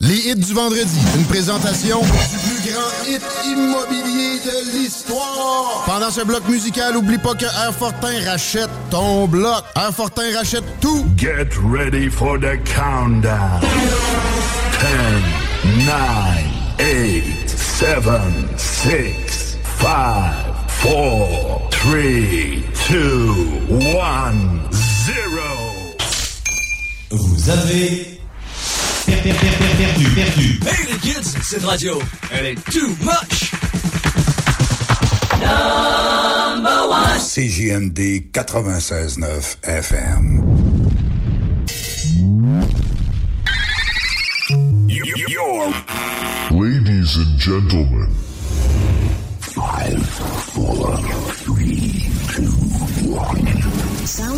Les hits du vendredi, une présentation du plus grand hit immobilier de l'histoire. Pendant ce bloc musical, oublie pas que Air Fortin rachète ton bloc. Air Fortin rachète tout. Get ready for the countdown. 10, 9, 8, 7, 6, 5, 4, 3, 2, 1, 0. Vous avez per- per- per- per- perdu, perdu. Hey les kids, cette radio, elle est too much. Number one. CJMD 96.9 FM. You're Ladies and gentlemen, five, four, three, two, one.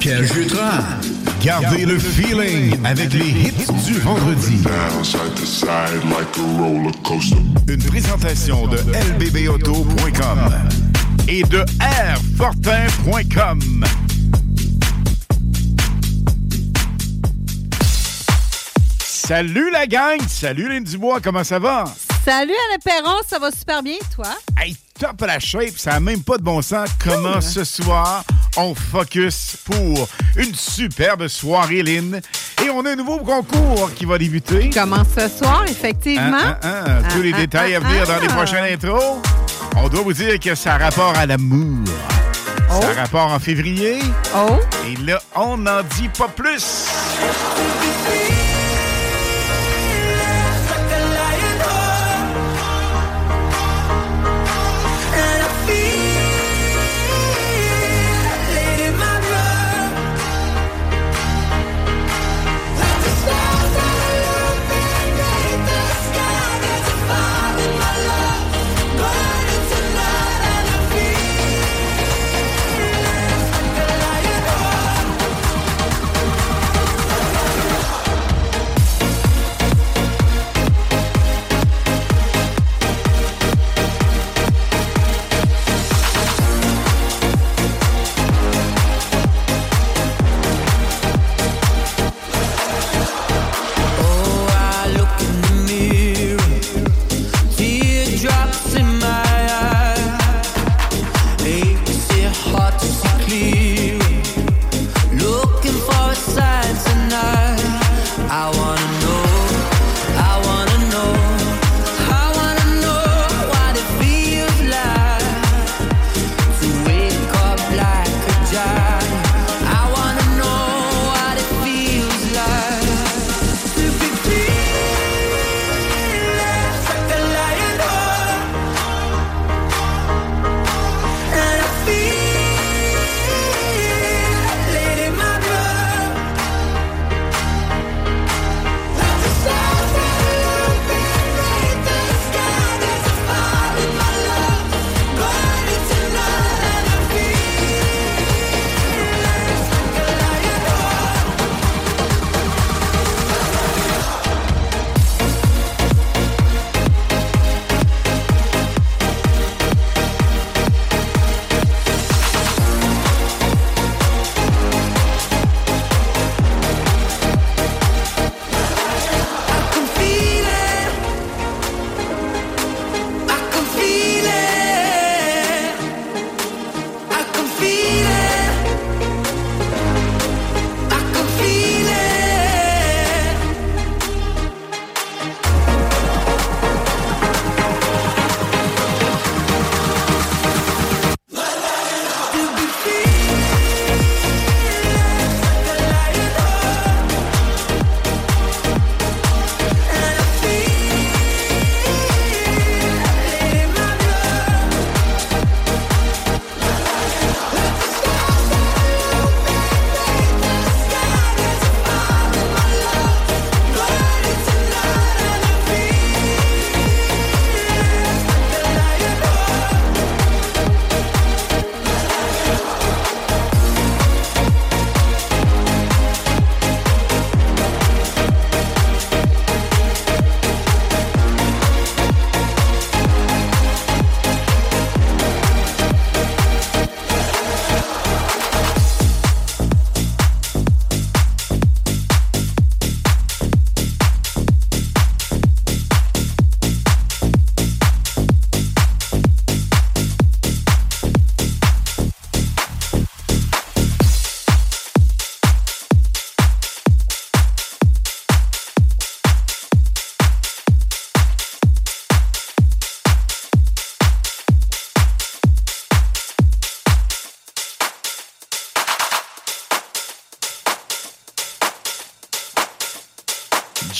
Pierre Jutras. Gardez le feeling avec les hits du vendredi. Une présentation de lbbauto.com et de airfortin.com. Salut la gang! Salut Lynn Dubois, comment ça va? Salut Alain Perron, ça va super bien, toi? Hey, top à la shape, ça n'a même pas de bon sens. Comment ce soir, on focus pour une superbe soirée, Lynn? Et on a un nouveau concours qui va débuter. Comment ce soir, effectivement? Hein, hein, hein. Tous Ah, les ah, détails à ah, venir dans ah. les prochaines intros. On doit vous dire que ça a rapport à l'amour. Ça a rapport en février. Oh! Et là, on n'en dit pas plus.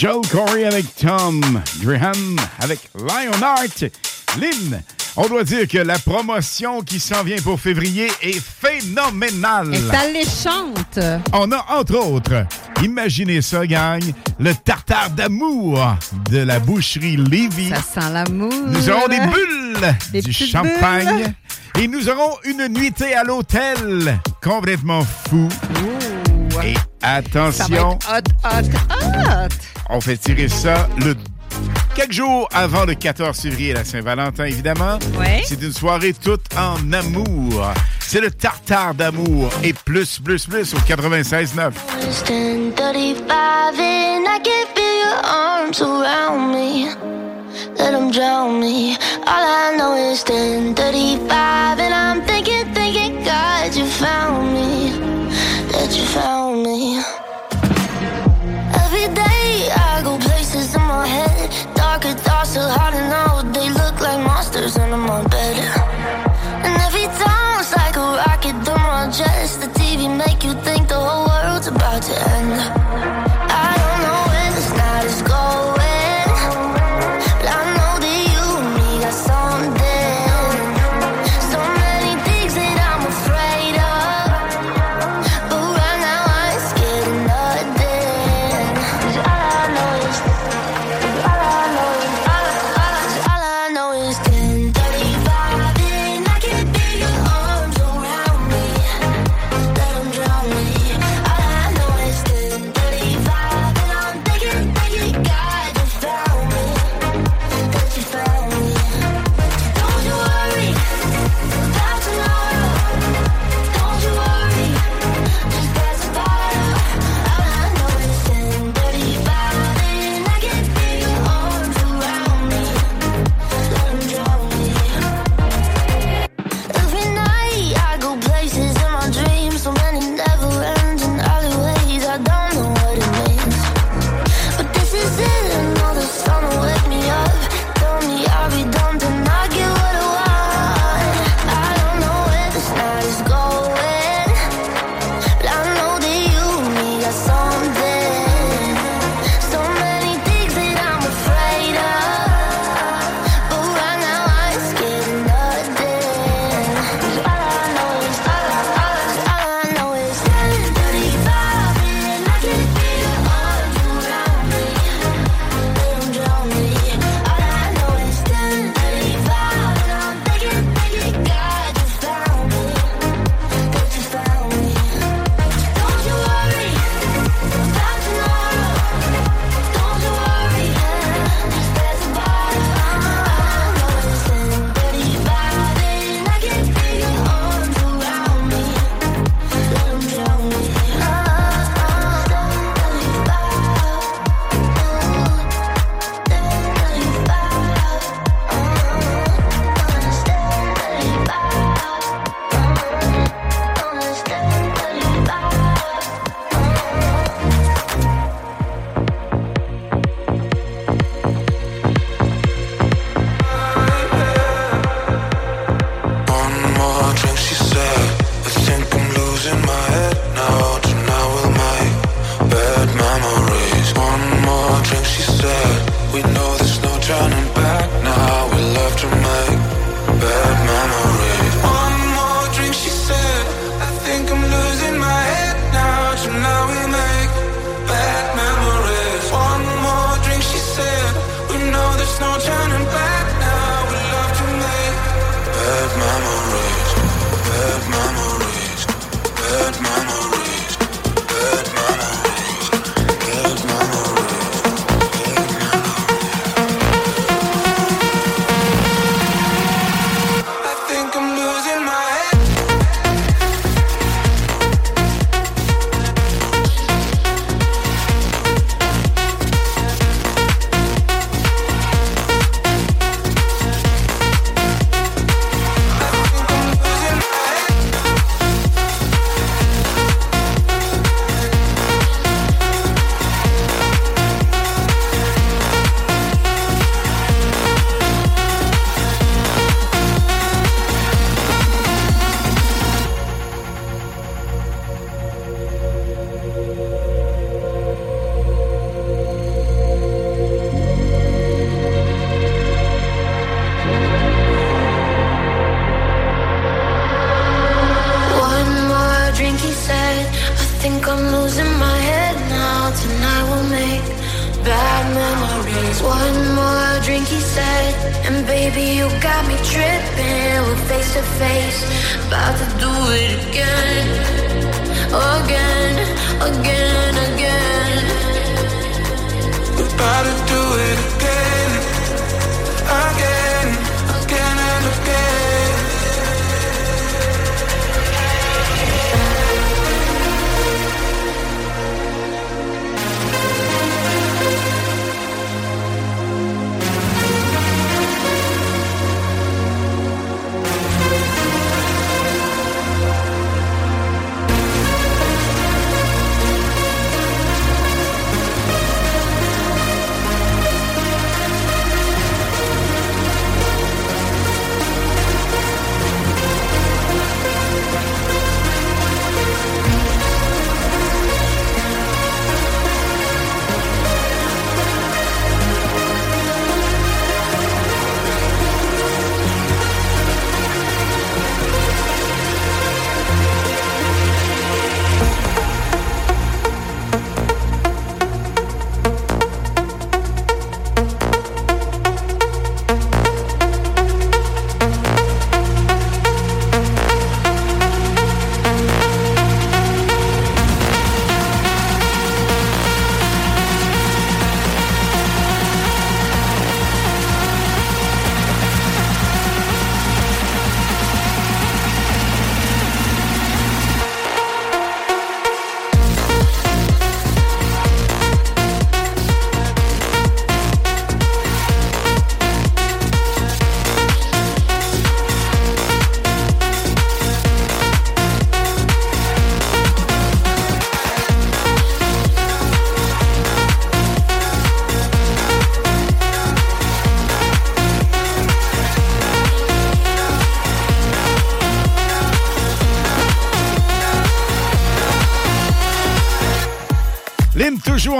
Joe Corey avec Tom Graham, avec Lionheart, Lynn. On doit dire que la promotion qui s'en vient pour février est phénoménale. Elle est alléchante. On a entre autres, imaginez ça, gang, le tartare d'amour de la boucherie Livy. Ça sent l'amour. Nous aurons des bulles, des du champagne. Et nous aurons une nuitée à l'hôtel complètement fou vois. Et attention. Ça va être hot, hot, hot. On fait tirer ça le quelques jours avant le 14 février, la Saint-Valentin, évidemment. Ouais. C'est une soirée toute en amour. C'est le tartare d'amour et plus, plus, plus au 96.9. Let them drown me. All I know is 10:35, and I'm thinking, thinking, God, you found me. Hard enough. they look like monsters under my bed.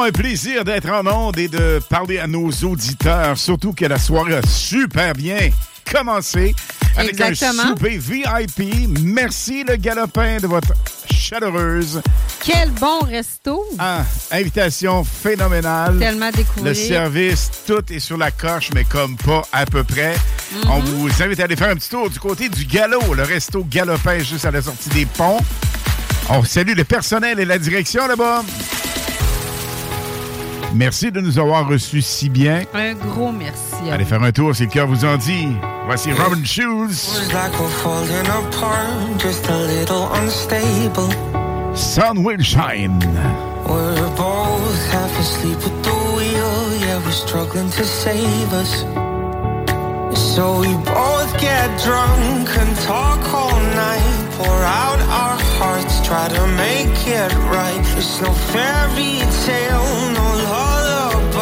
Un plaisir d'être en onde et de parler à nos auditeurs, surtout que la soirée a super bien commencé avec Exactement. un souper VIP. Merci le galopin de votre chaleureuse Quel bon resto! ah, invitation phénoménale. Tellement découvrir. Le service, tout est sur la coche, mais comme pas à peu près. Mm-hmm. On vous invite à aller faire un petit tour du côté du Galop, le resto Galopin juste à la sortie des ponts. On salue le personnel et la direction là-bas. Merci de nous avoir reçus si bien. Un gros merci. à Allez vous. faire un tour si le cœur vous en dit. Voici Robin Shoes. Sun will shine. We're both half asleep at the wheel, yeah, we're struggling to save us. So we both get drunk and talk all night, pour out our hearts, try to make it right. It's no fairy tale, no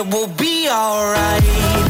it will be alright.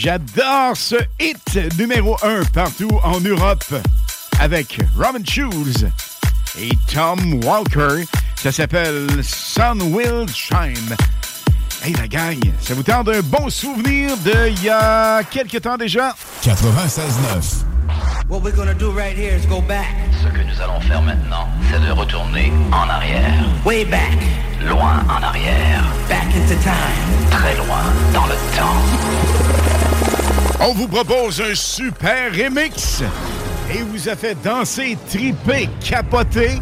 J'adore ce hit numéro 1 partout en Europe avec Robin Schulz et Tom Walker. Ça s'appelle Sun Will Shine. Hey la gang, ça vous tente un bon souvenir de il y a quelques temps déjà? 96.9. What we're gonna do right here is go back. Ce que nous allons faire maintenant, c'est de retourner en arrière. Way back. Loin en arrière. Back into time. Très loin dans le temps. On vous propose un super remix et vous a fait danser, triper, capoter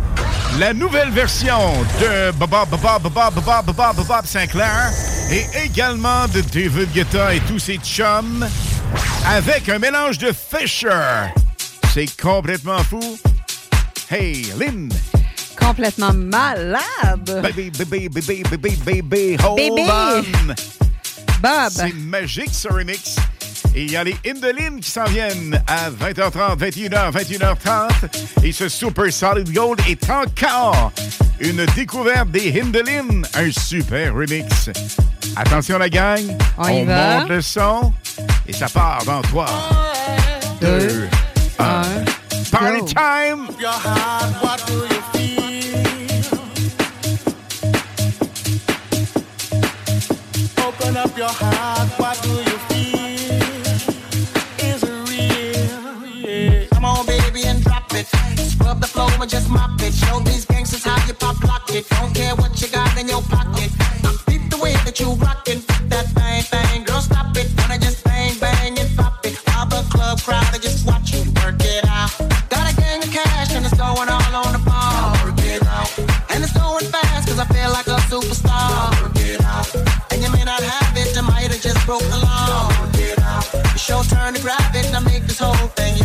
la nouvelle version de Bob Bob Bob Bob Bob Bob Sinclair et également de David Guetta et tous ses chums avec un mélange de Fisher. C'est complètement fou. Hey, Lynn. Complètement malade. Baby, baby, baby, baby, baby, hold Baby. on. Bob. C'est magique ce remix. Et il y a les Indolines qui s'en viennent à 20h30, 21h, 21h30. Et ce Super Solid Gold est encore une découverte des Indolines. Un super remix. Attention la gang, On y va. monte le son et ça part dans 3, 2, 1. Party time! Your heart, what do you feel? Open up your heart, what do you Scrub the floor and just mop it. Show these gangsters how you pop lock it. Don't care what you got in your pocket. I beat the way that you rockin'. That bang bang, girl, stop it. Wanna just bang bang and pop it. While the club crowd are just watching, you work it out. Got a gang of cash and it's going all on the ball. Work it out. And it's going fast 'cause I feel like a superstar. Work it out. And you may not have it, I might have just broke the law. Work it out. Your turn to grab it and I make this whole thing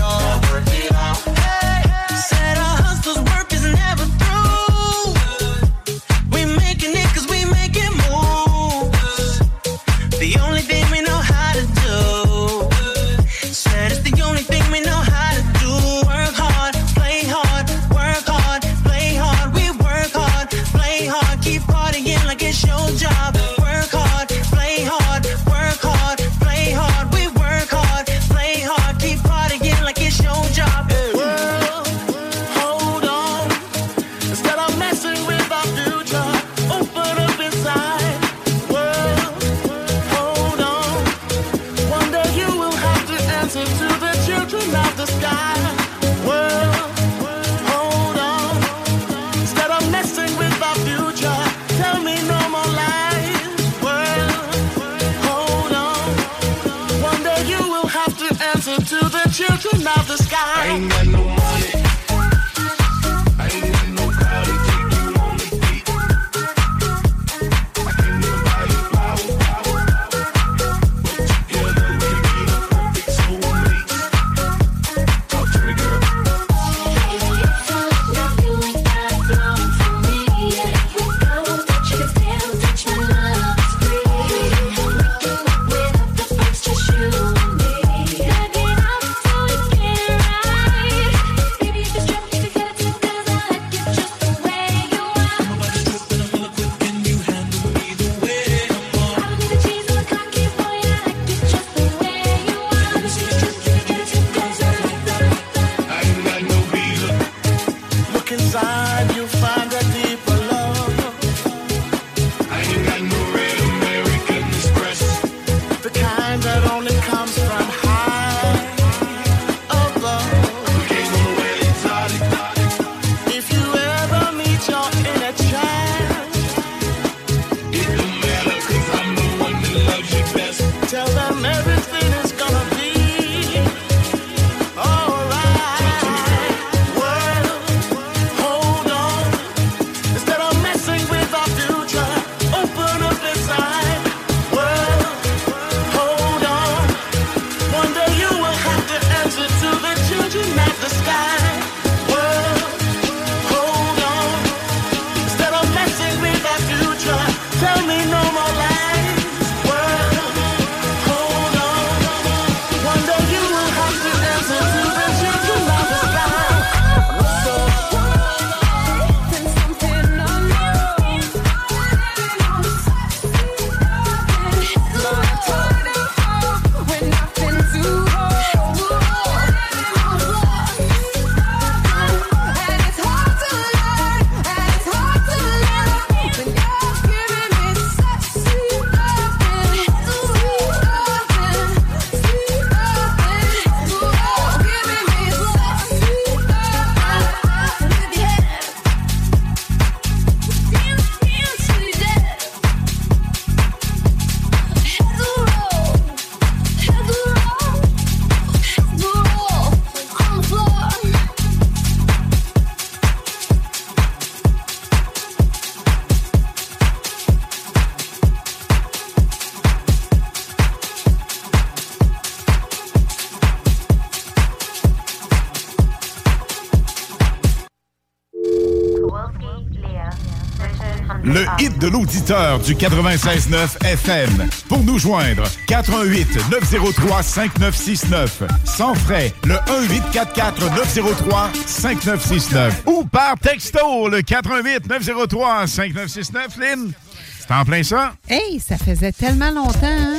auditeurs du 96.9 FM. Pour nous joindre, 88 903 5969. Sans frais, le 1844 903 5969. Ou par texto, le 88 903 5969. Lynn, c'est en plein ça? Hey, ça faisait tellement longtemps, hein?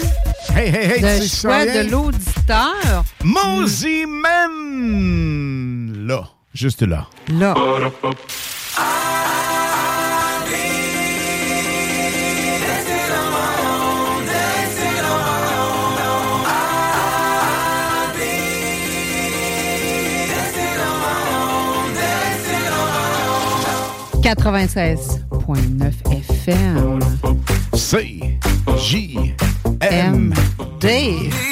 Hey, hey, hey, Le choix de l'auditeur. Mosimen! Là, juste là. Là. 96.9 FM. C. J. M. D.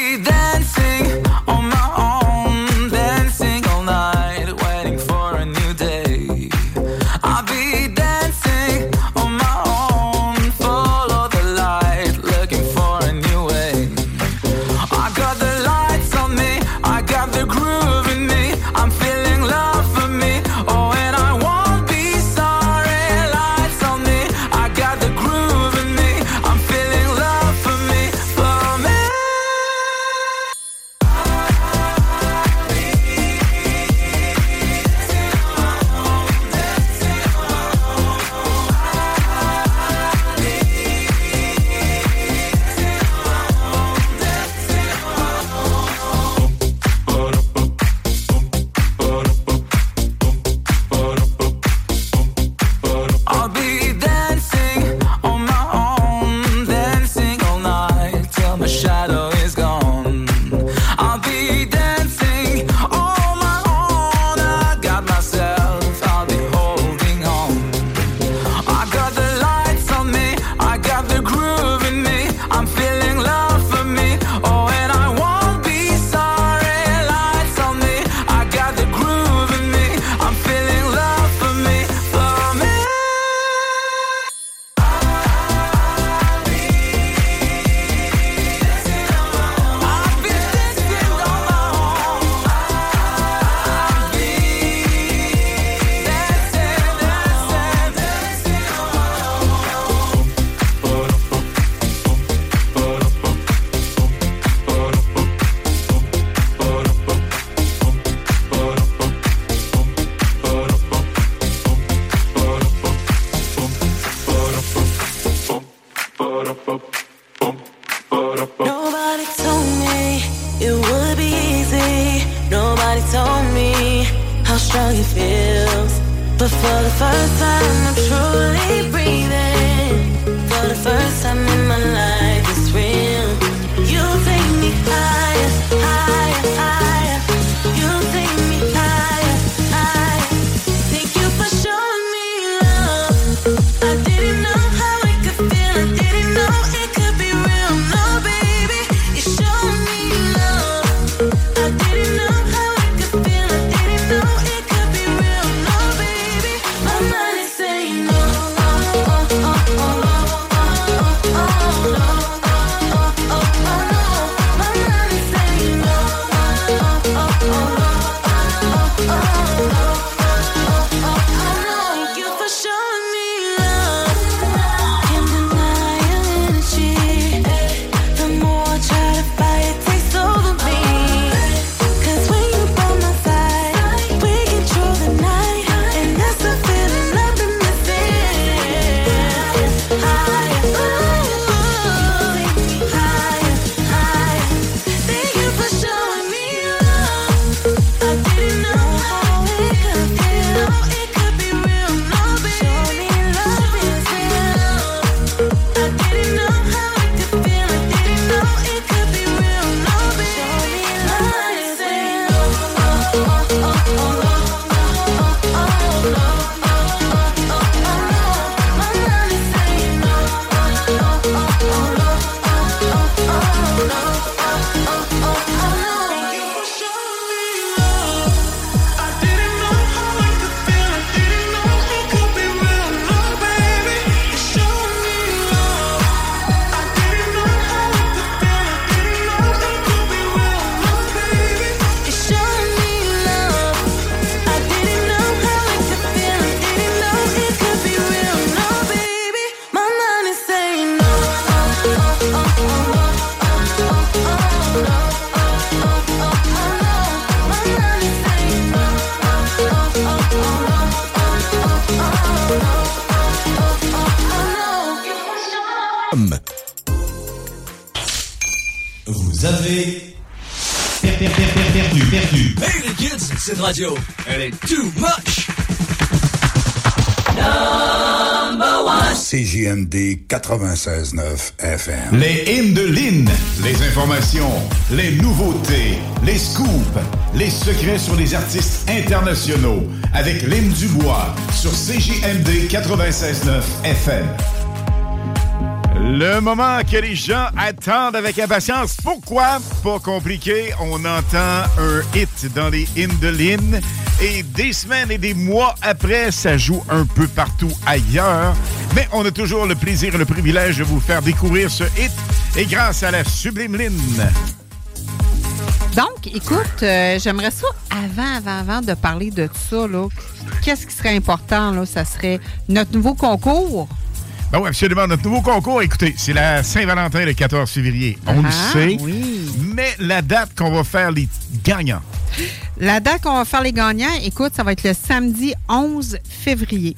CJMD 96.9 FM. Les hymnes de Lynn, les informations, les nouveautés, les scoops, les secrets sur les artistes internationaux avec Lynn Dubois sur CJMD 96.9 FM. Le moment que les gens attendent avec impatience. Pourquoi? Pas compliqué. On entend un hit dans les hymnes de Lynn et des semaines et des mois après, ça joue un peu partout ailleurs. Mais on a toujours le plaisir et le privilège de vous faire découvrir ce hit et grâce à la sublime Lynn. Donc, écoute, euh, j'aimerais ça, avant, avant, avant de parler de ça, qu'est-ce qui serait important, là? Ça serait notre nouveau concours. Ben oui, absolument. Notre nouveau concours, écoutez, c'est la Saint-Valentin le 14 février. On le Ah, sait. oui. Mais la date qu'on va faire les gagnants. La date qu'on va faire les gagnants, écoute, ça va être le samedi 11 février.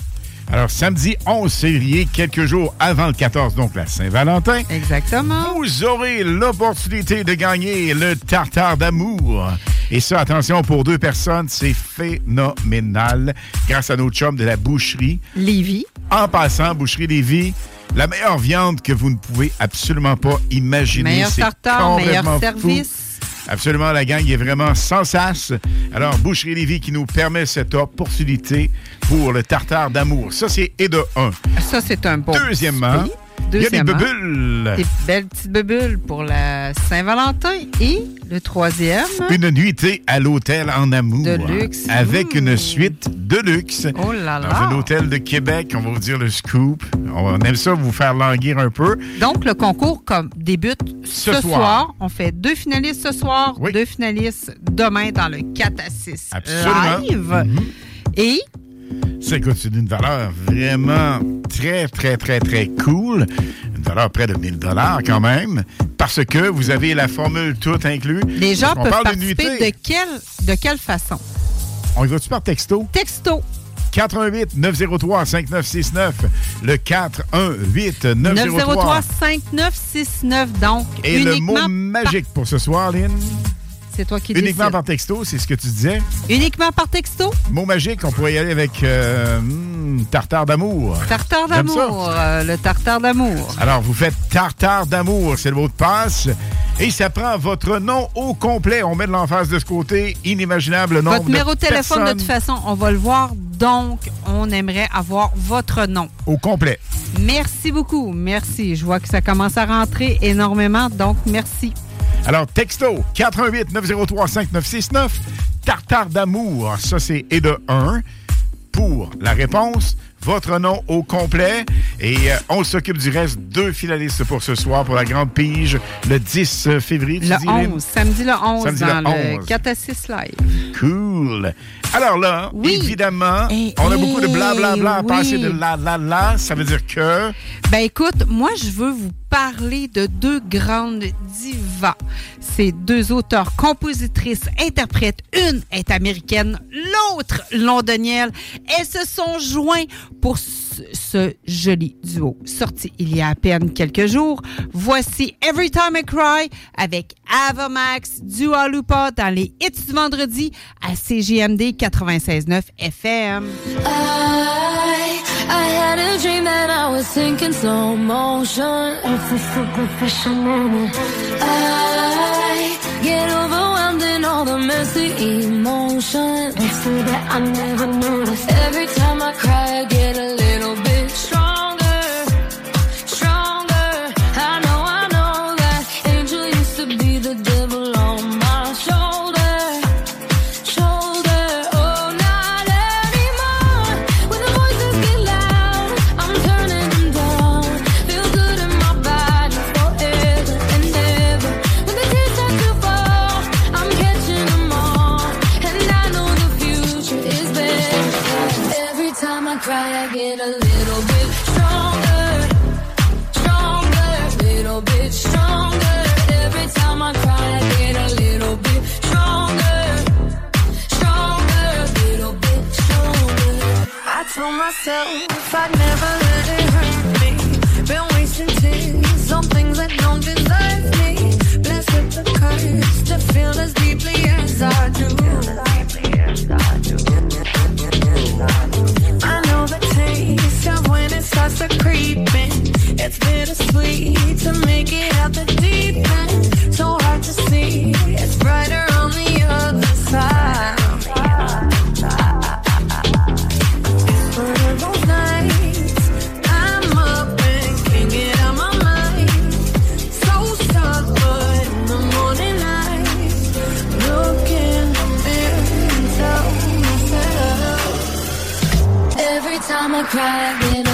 Alors, samedi 11 février, quelques jours avant le 14, donc la Saint-Valentin. Exactement. Vous aurez l'opportunité de gagner le tartare d'amour. Et ça, attention, pour deux personnes, c'est phénoménal. Grâce à nos chums de la boucherie. Lévis. En passant, boucherie Lévis, la meilleure viande que vous ne pouvez absolument pas imaginer. Meilleur tartare, meilleur fou. Absolument, la gang est vraiment sans sas. Alors, Boucherie Lévis qui nous permet cette opportunité pour le tartare d'amour. Ça, c'est et de un. Ça, c'est un bon. Deuxièmement, il y a des bubules. Des belles petites bubules pour la Saint-Valentin. Et le troisième. Une nuitée à l'hôtel en amour. De luxe. Avec une suite de luxe. Oh là Dans là. un hôtel de Québec, on va vous dire le scoop. On aime ça vous faire languir un peu. Donc, le concours comme débute ce, Ce soir. soir. On fait deux finalistes ce soir, deux finalistes demain dans le 4 à 6 Absolument. live. Mhm. Et Ça, c'est d'une valeur vraiment très, très, très, très cool. Une valeur près de 1000 dollars quand même. Parce que vous avez la formule tout inclus. les gens peuvent parle de de quelle, de quelle façon? On y va-tu par texto? Texto. 88 903 5969. Le 418 903. 903-5969. Donc, Et le mot par- magique pour ce soir, Lynn? C'est toi qui Uniquement par texto, c'est ce que tu disais. Uniquement par texto? Mot magique, on pourrait y aller avec euh, hmm, tartare d'amour. Tartare d'amour. euh, le tartare d'amour. Alors, vous faites tartare d'amour, c'est le mot de passe. Et ça prend votre nom au complet. On met de l'emphase de ce côté. Inimaginable nombre Votre numéro de téléphone, de toute façon, on va le voir. Donc, on aimerait avoir votre nom. Au complet. Merci beaucoup. Merci. Je vois que ça commence à rentrer énormément. Donc, merci. Alors, texto 88 903 5969. Tartare d'amour, ça c'est et de 1. Pour la réponse, votre nom au complet. Et euh, on s'occupe du reste. Deux finalistes pour ce soir pour la grande pige le 10 février. tu Le dis, Lynn? 11. Samedi le 11 Samedi dans le le 11. 4 à 6 live. Cool. Alors là, évidemment, Eh, on a eh, beaucoup de blablabla à oui. passer de la la la. Ça veut dire que. Ben écoute, moi je veux vous parler de deux grandes divas. C'est deux auteurs, compositrices, interprètes. Une est américaine, l'autre londonienne. Elles se sont joints pour ce, joli duo sorti il y a à peine quelques jours. Voici Every Time I Cry avec Ava Max, Dua Lipa dans les hits du vendredi à CGMD 96.9 FM. I had a dream that I was sinking slow motion. It's a superficial moment. I get overwhelmed in all the messy emotions. It's that I never noticed. Every time I cry, told myself I never let it hurt me. Been wasting tears on things that don't deserve me. Blessed with the curse to feel as deeply as I do. I know the taste of when it starts to creep in. It's bittersweet to make it out the deep end. Cry, I get a little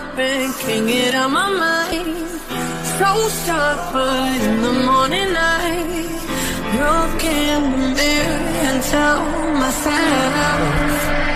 up and can't get out my mind. So stuck, but in the morning light, look in the mirror and tell myself.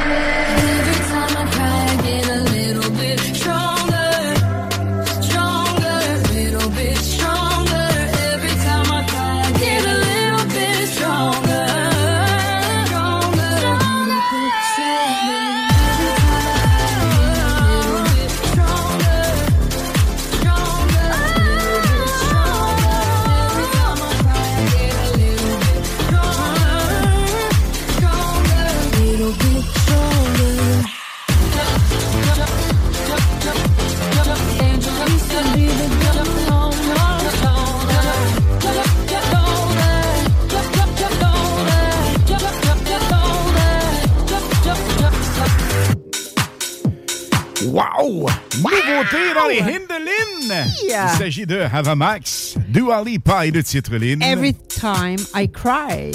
Wow! Nouveauté dans les Hindelin! Yeah. Il s'agit de Havamax, Dua Lipa et le titre Lynn. Every time I cry.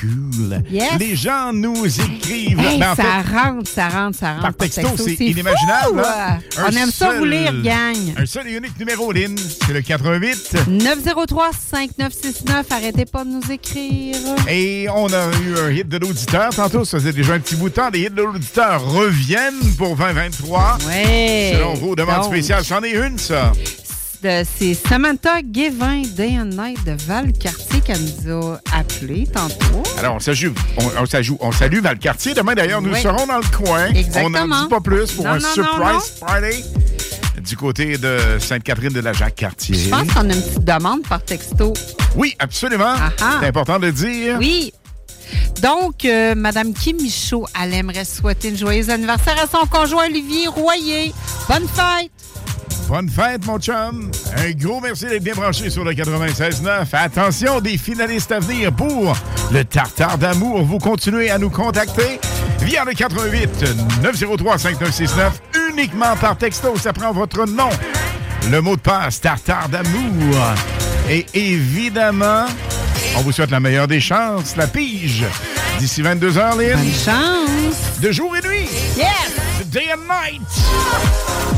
Cool. Yes. Les gens nous écrivent. Hey, Ben, en ça fait, rentre, ça rentre, ça rentre. par texto, c'est inimaginable. hein? On Un aime ça vous lire, gang. Un seul et unique numéro, Lynn, c'est le 88. 903-5969, arrêtez pas de nous écrire. Et on a eu un hit de l'auditeur tantôt. Ça faisait déjà un petit bout de temps. Les hits de l'auditeur reviennent pour 2023. Ouais. Selon vos demandes Donc, spéciales, c'en est une, ça. C'est Samantha Guévin, Day and Night de Val-Cartier, qui nous a appelé tantôt. Alors, on s'ajoute, on, on s'ajoute- on salue Valcartier. Demain, d'ailleurs, nous Oui. serons dans le coin. Exactement. On n'en dit pas plus pour Non, un non, non, surprise party du côté de Sainte-Catherine de la Jacques-Cartier. Je pense qu'on a une petite demande par texto. Oui, absolument. ah. C'est important de le dire. Oui. Donc, euh, Madame Kim Michaud, elle aimerait souhaiter un joyeux anniversaire à son conjoint Olivier Royer. Bonne fête! Bonne fête, mon chum. Un gros merci d'être bien branché sur le 96.9. Attention, des finalistes à venir pour le Tartare d'amour. Vous continuez à nous contacter via le 88 903 5969 uniquement par texto. Ça prend votre nom, le mot de passe Tartare d'amour. Et évidemment, on vous souhaite la meilleure des chances, la pige. D'ici 22h, Lynn. Bonne chance. De jour et nuit. Yes! Day and night.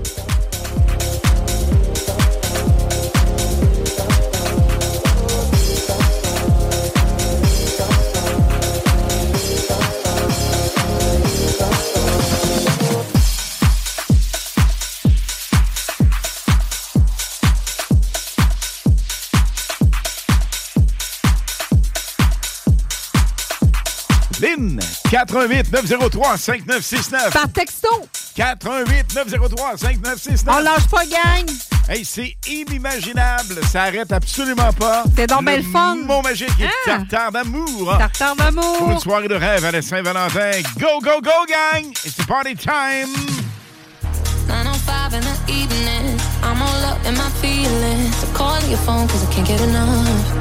88 903 5969. Par texto. 88 903 5969. On lâche pas, gang. Hey, c'est inimaginable. Ça arrête absolument pas. C'est donc Le belle fun. mot magique Ah. tartare d'amour. Tartare d'amour. Pour une soirée de rêve à la Saint-Valentin. Go, go, go, gang! It's party time! 905 in the evening. I'm all up in my feelings. I'm calling your phone cause I can't get enough.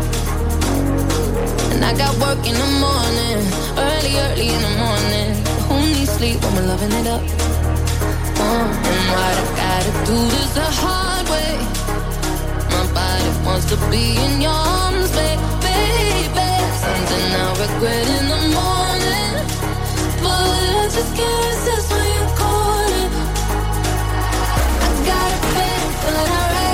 And I got work in the morning, early, early in the morning. Who needs sleep when we're loving it up? Uh, and what I gotta do this the hard way. My body wants to be in your arms, baby. Something I regret in the morning. But I just can't resist when you call it. I got a bed, but I'd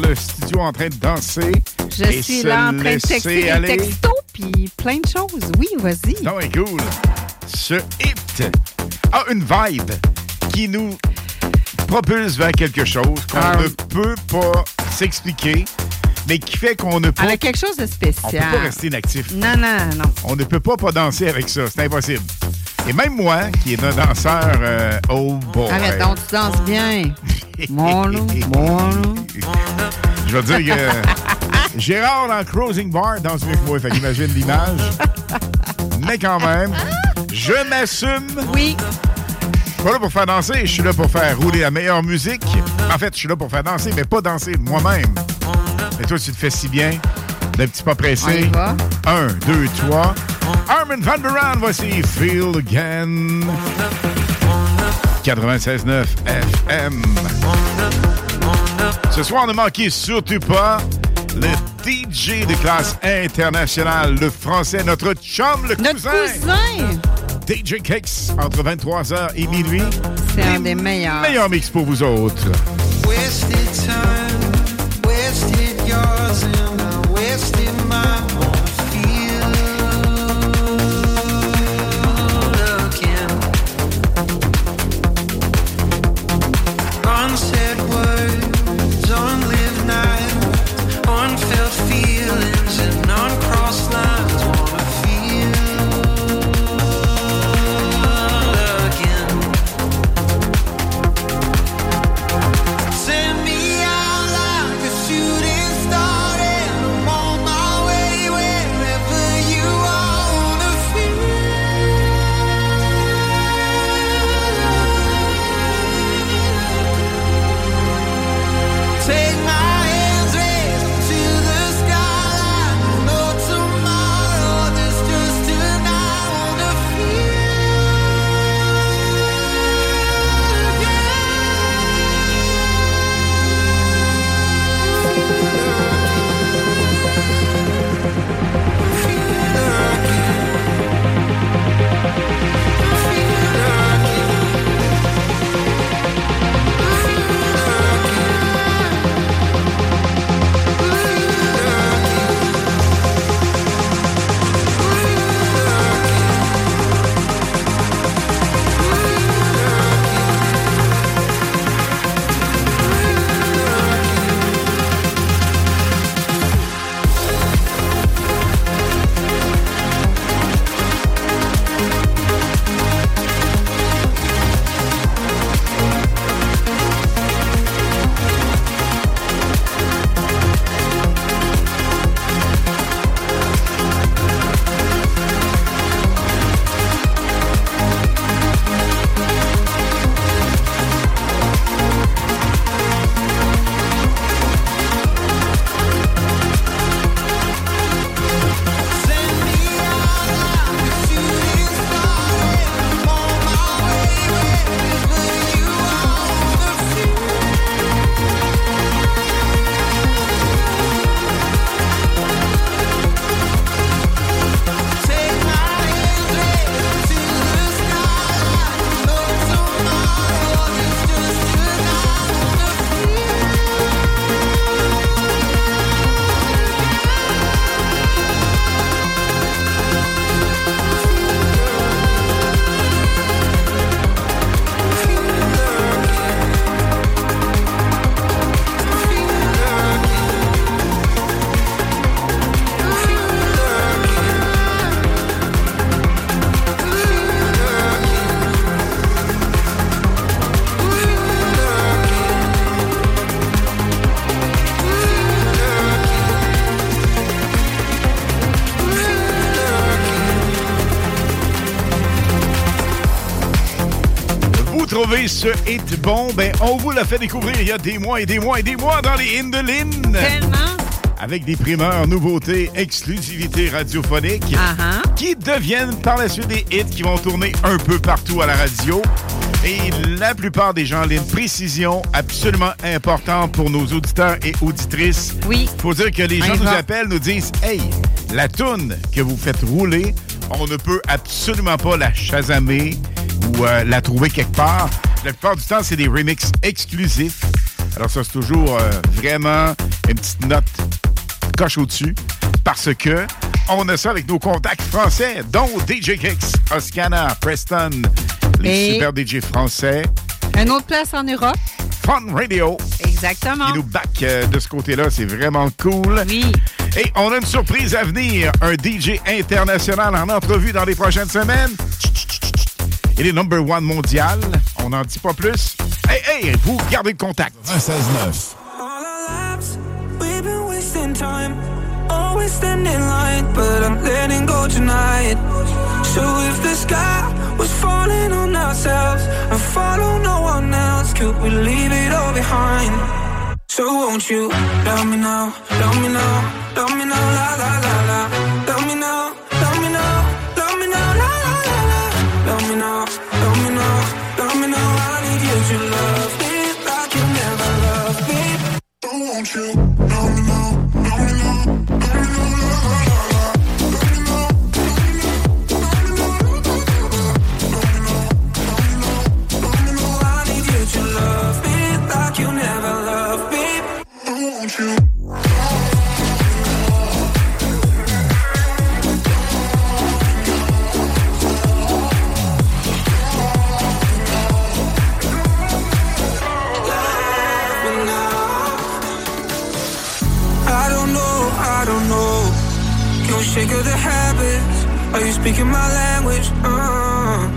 dans le studio en train de danser. Je et suis se là en train de texter des aller. textos puis plein de choses. Oui, vas-y. Non, mais cool. Ce hit a une vibe qui nous propulse vers quelque chose qu'on Ah. ne peut pas s'expliquer, mais qui fait qu'on ne peut, Elle a quelque chose de on peut spécial. pas rester inactif. Non, non, non. On ne peut pas pas danser avec ça. C'est impossible. Et même moi, qui est un danseur, euh, oh boy. Arrête donc, tu danses bien. Je vais dire que Gérard le Cruising Bar danse mieux que moi. Fait qu'imagine l'image. Mais quand même, je m'assume. Oui. Je suis pas là pour faire danser, je suis là pour faire rouler la meilleure musique. En fait, je suis là pour faire danser, mais pas danser moi-même. Et toi, tu te fais si bien. D'un petit pas pressé. Un, deux, trois. Armin Van Buren, voici Feel Again. 96.9 FM. Ce soir, ne manquez surtout pas le DJ de classe internationale, le français, notre chum, le Notre cousin. cousin. DJ Kicks, entre 23h et minuit. C'est un des meilleurs. Meilleur mix pour vous autres. Wasted time trouvé ce hit bon? Ben, on vous l'a fait découvrir il y a des mois et des mois et des mois dans les Indolines. Tellement. Avec des primeurs, nouveautés, exclusivités radiophoniques Uh-huh. qui deviennent par la suite des hits qui vont tourner un peu partout à la radio. Et la plupart des gens, une précision absolument importante pour nos auditeurs et auditrices. Oui. Faut dire que les gens nous appellent, nous disent Hey, la toune que vous faites rouler, on ne peut absolument pas la chasamer ou euh, la trouver quelque part. La plupart du temps, c'est des remixes exclusifs. Alors ça, c'est toujours euh, vraiment une petite note coche au-dessus parce que on a ça avec nos contacts français, dont DJ Kicks, Oscana, Preston, les Et- super DJ français, Une autre place en Europe. Fun Radio. Exactement. qui nous back euh, de ce côté-là. C'est vraiment cool. Oui. Et on a une surprise à venir. Un DJ international en entrevue dans les prochaines semaines. Chut, chut. Il est number one mondial. On n'en dit pas plus. Hey, hey, vous gardez le contact. 16-9. We've been wasting time, always standing in line, but I'm letting go tonight. So if the sky was falling on ourselves and follow no one else, could we leave it all behind? So won't you love me now, love me now, love me now, la la la la, love me now, So won't you? Are you speaking my language? Uh,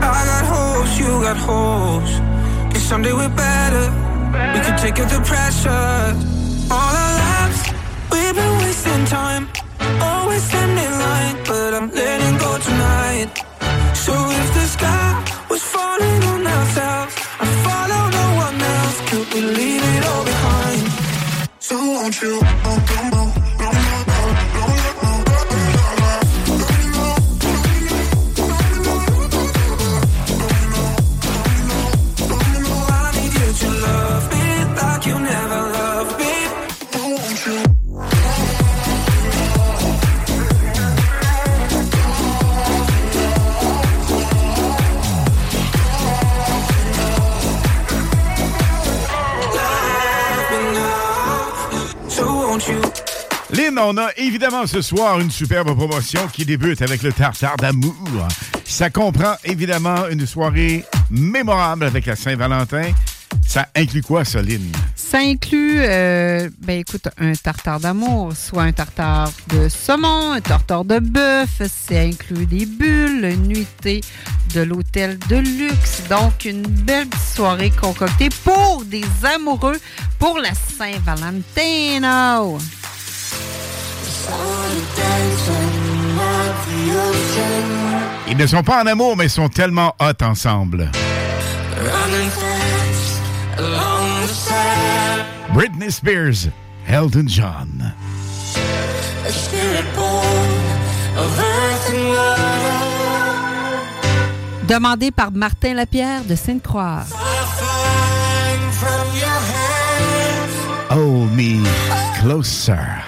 I got holes, you got holes. Guess someday we're better. We can take out the pressure. All our lives, we've been wasting time. Always standing in line, but I'm letting go tonight. So if the sky was falling on ourselves, I'd follow no one else. Could we leave it all behind? So won't you? I On a évidemment ce soir une superbe promotion qui débute avec le tartare d'amour. Ça comprend évidemment une soirée mémorable avec la Saint-Valentin. Ça inclut quoi, Lynn? Ça inclut, euh, ben écoute, un tartare d'amour, soit un tartare de saumon, un tartare de bœuf. Ça inclut des bulles, une nuitée de l'hôtel de luxe. Donc, une belle soirée concoctée pour des amoureux pour la Saint-Valentin. Ils ne sont pas en amour, mais ils sont tellement hot ensemble. Britney Spears, Elton John. Demandé par Martin Lapierre de Sainte-Croix. Hold me closer.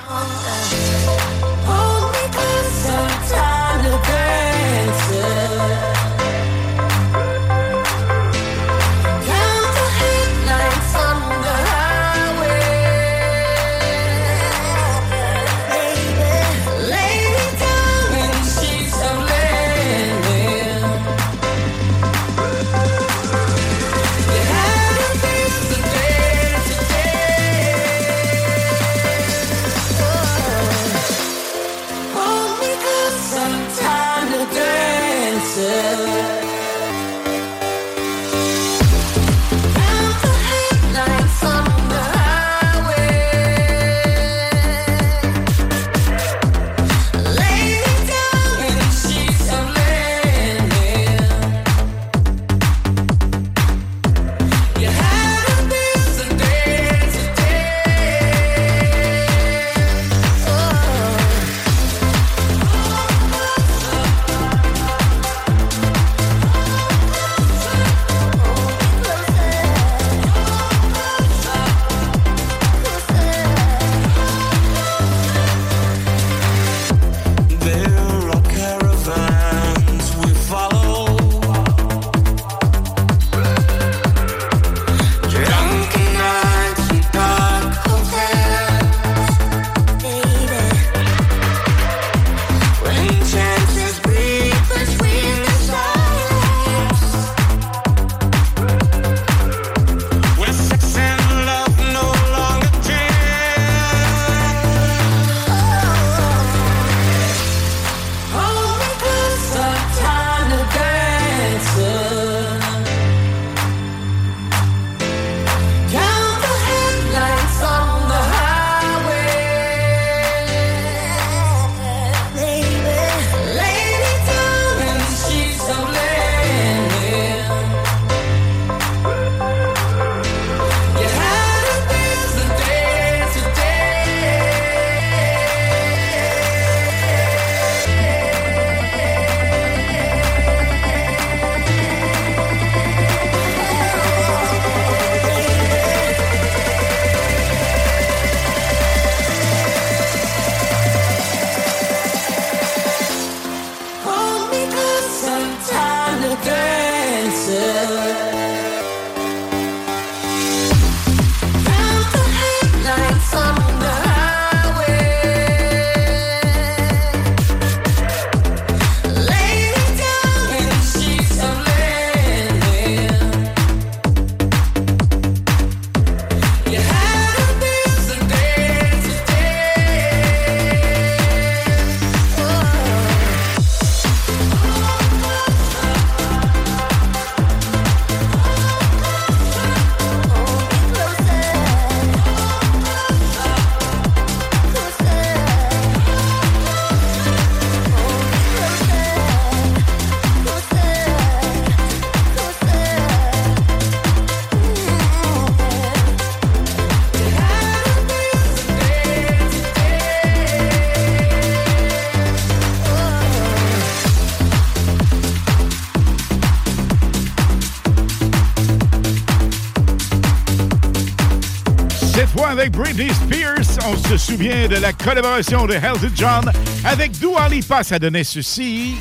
Britney Spears. On se souvient de la collaboration de Elton John avec Dua Lipa. Ça donnait ceci.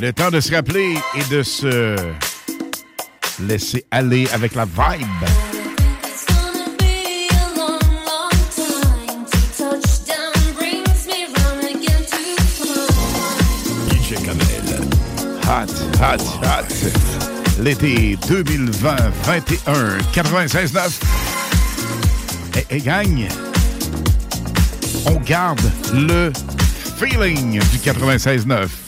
Le temps de se rappeler et de se laisser aller avec la vibe. Hot, hot, hot. L'été 2020-21, 96.9. Et, et gang, on garde le feeling du 96.9.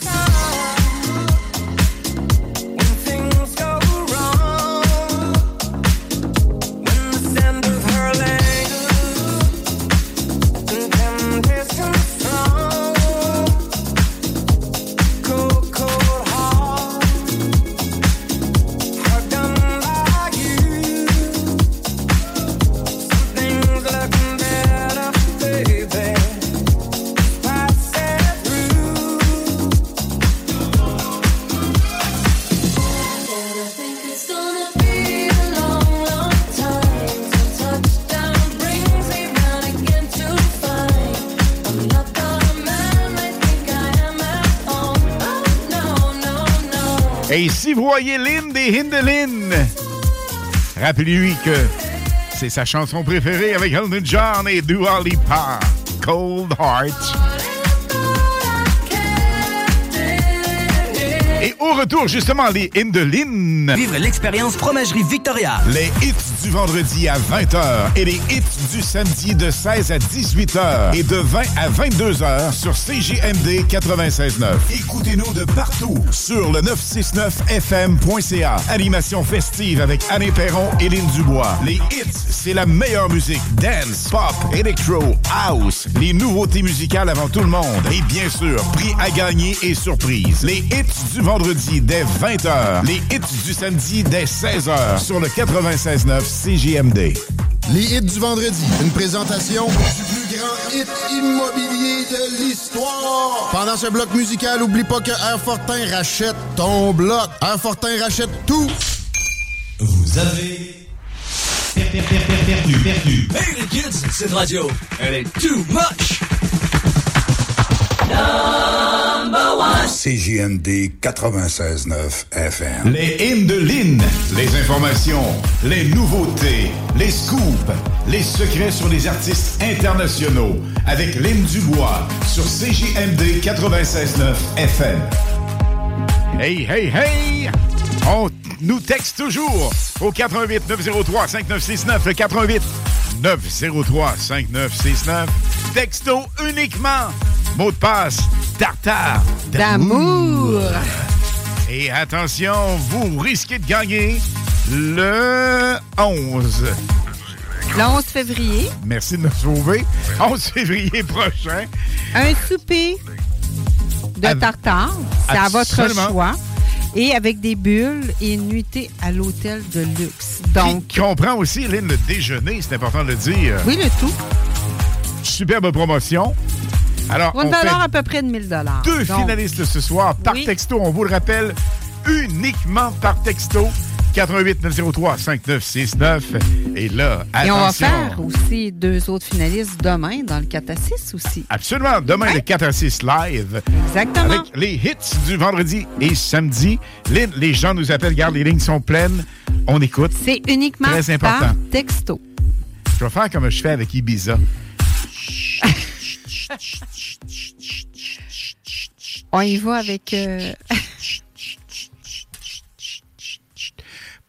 Voyez Lynn des Hindelin, rappelez-lui que c'est sa chanson préférée avec Elton John et Dua Lipa, Cold Heart. Retour, justement, les Hindelin. Vivre l'expérience Fromagerie Victoria. Les hits du vendredi à 20h et les hits du samedi de 16 à 18h et de 20 à 22h sur CJMD 96.9. Écoutez-nous de partout sur le 969fm.ca. Animation festive avec Anne Perron et Lynn Dubois. Les hits, c'est la meilleure musique. Dance, pop, electro, house. Les nouveautés musicales avant tout le monde. Et bien sûr, prix à gagner et surprise. Les hits du vendredi dès 20h. Les hits du samedi dès 16h sur le 96.9 CJMD. Les hits du vendredi. Une présentation du plus grand hit immobilier de l'histoire. Pendant ce bloc musical, oublie pas que Airfortin rachète ton bloc. Airfortin rachète tout. Vous avez perdu, perdu, perdu. Hey les kids, cette radio, elle est too much. CJMD 96.9 FM. Les hymnes de Lynn, les informations, les nouveautés, les scoops, les secrets sur les artistes internationaux avec Lynn Dubois sur CJMD 96.9 FM. Hey, hey, hey! On nous texte toujours au 88 903 5969, le 88 903 5969. Texto uniquement. Mot de passe, tartare D'amour. Et attention, vous risquez de gagner le 11. Le 11 février, Merci de nous sauver. 11 février prochain. un souper de tartare. C'est à votre choix. Et avec des bulles et une nuitée à l'hôtel de luxe. Donc, Qui comprend aussi, Lynn, le déjeuner, c'est important de le dire. oui, le tout. Superbe promotion. Alors, une on fait valeur à peu près de 1000 deux Donc, finalistes ce soir par Oui. texto. On vous le rappelle, uniquement par texto. 88 903 5969. Et là, attention. Et on va faire aussi deux autres finalistes demain dans le 4 à 6 aussi. Absolument. Demain, le 4 à 6 live. Exactement. Avec les hits du vendredi et samedi. Les, les gens nous appellent, regarde, les lignes sont pleines. On écoute. C'est uniquement Très important. par texto. Je vais faire comme je fais avec Ibiza. On y va avec... euh,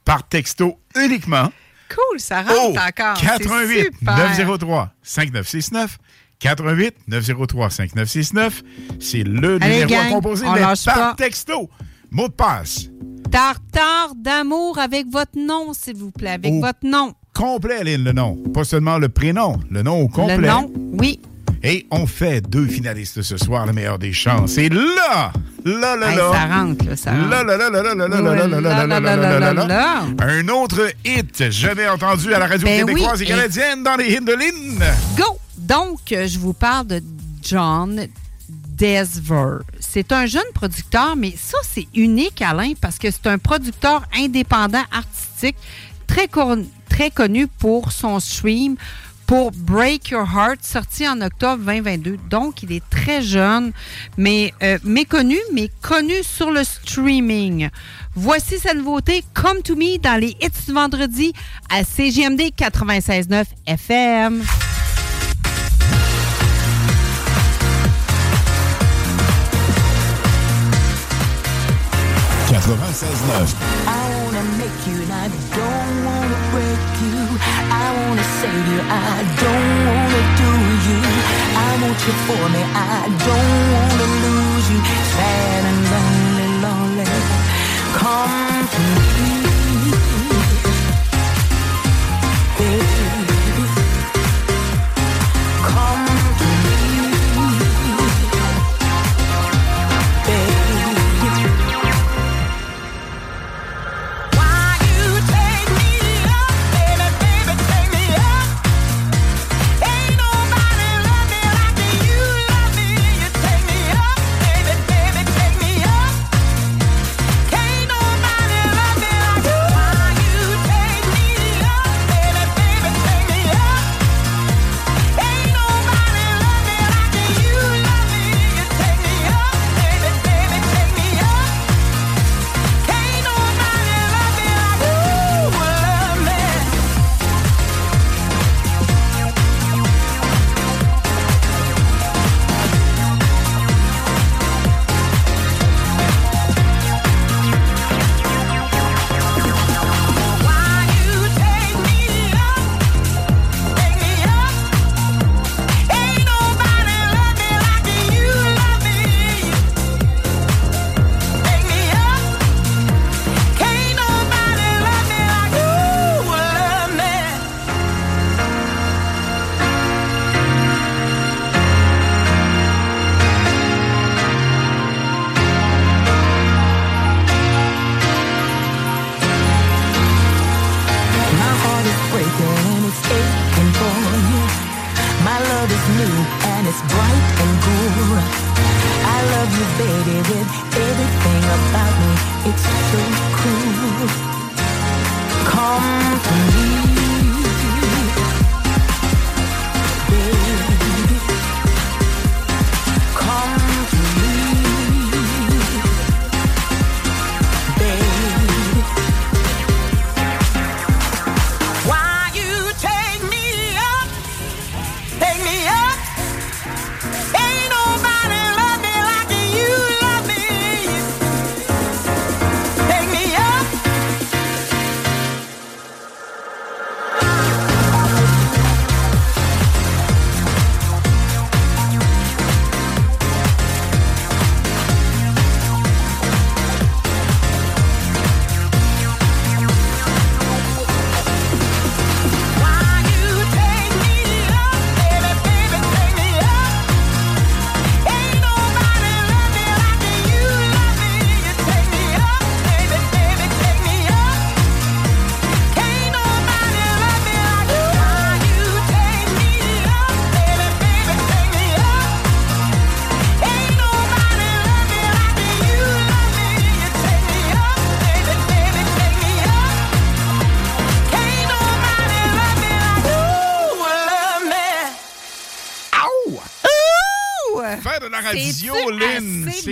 Par texto uniquement. Cool, ça rentre encore. C'est 88 super. 903 5969. 88 903 5969. C'est le Allez, numéro à gang, composer, on mais par pas. texto. Mot de passe. Tartare d'amour avec votre nom, s'il vous plaît. Avec Au votre nom. Complet, Lynn, le nom. Pas seulement le prénom, le nom au complet. Le nom, oui. Et on fait deux finalistes ce soir, le meilleur des chances. Et là, là, là, Hey, là. ça rentre, là, ça rentre. Là, là, là, là, là, là, là, là, là, là, là, là, là, là, là, là, là. Un autre hit jamais entendu à la radio Ben québécoise oui, et et- canadienne dans les Lynn. Go! Donc, euh, je vous parle de John Desver. C'est un jeune producteur, mais ça, c'est unique, Alain, parce que c'est un producteur indépendant artistique très, con- très connu pour son stream pour Break Your Heart, sorti en octobre 2022. Donc, il est très jeune, mais euh, méconnu, mais connu sur le streaming. Voici sa nouveauté, Come to Me, dans les hits du vendredi à CGMD 96.9 FM. 96.9. I wanna make you and I don't wanna break you. I wanna save you, I don't wanna do you. I want you for me, I don't wanna lose you. Sad and lonely, lonely. Come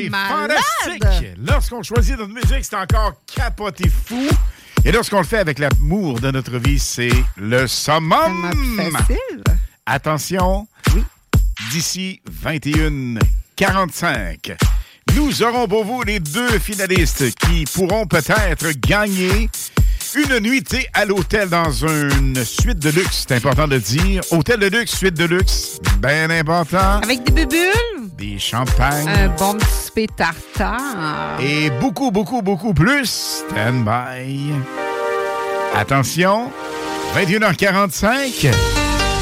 c'est fantastique. Lorsqu'on choisit notre musique, c'est encore capoté fou. Et lorsqu'on le fait avec l'amour de notre vie, c'est le summum. Facile. Attention, d'ici 21h45, nous aurons pour vous les deux finalistes qui pourront peut-être gagner une nuitée à l'hôtel dans une suite de luxe. C'est important de dire. Hôtel de luxe, suite de luxe, bien important. Avec des bubules, Des champagnes. un bon petit souper tartare. Et beaucoup, beaucoup, beaucoup plus. Stand by. Attention, 21h45.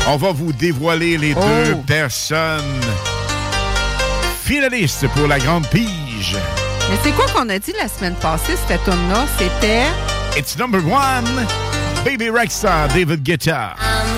On va vous dévoiler les Oh. deux personnes finalistes pour la grande pige. Mais c'est quoi qu'on a dit la semaine passée, cette tune-là? C'était... It's number one, Baby Rexha, David Guetta. I'm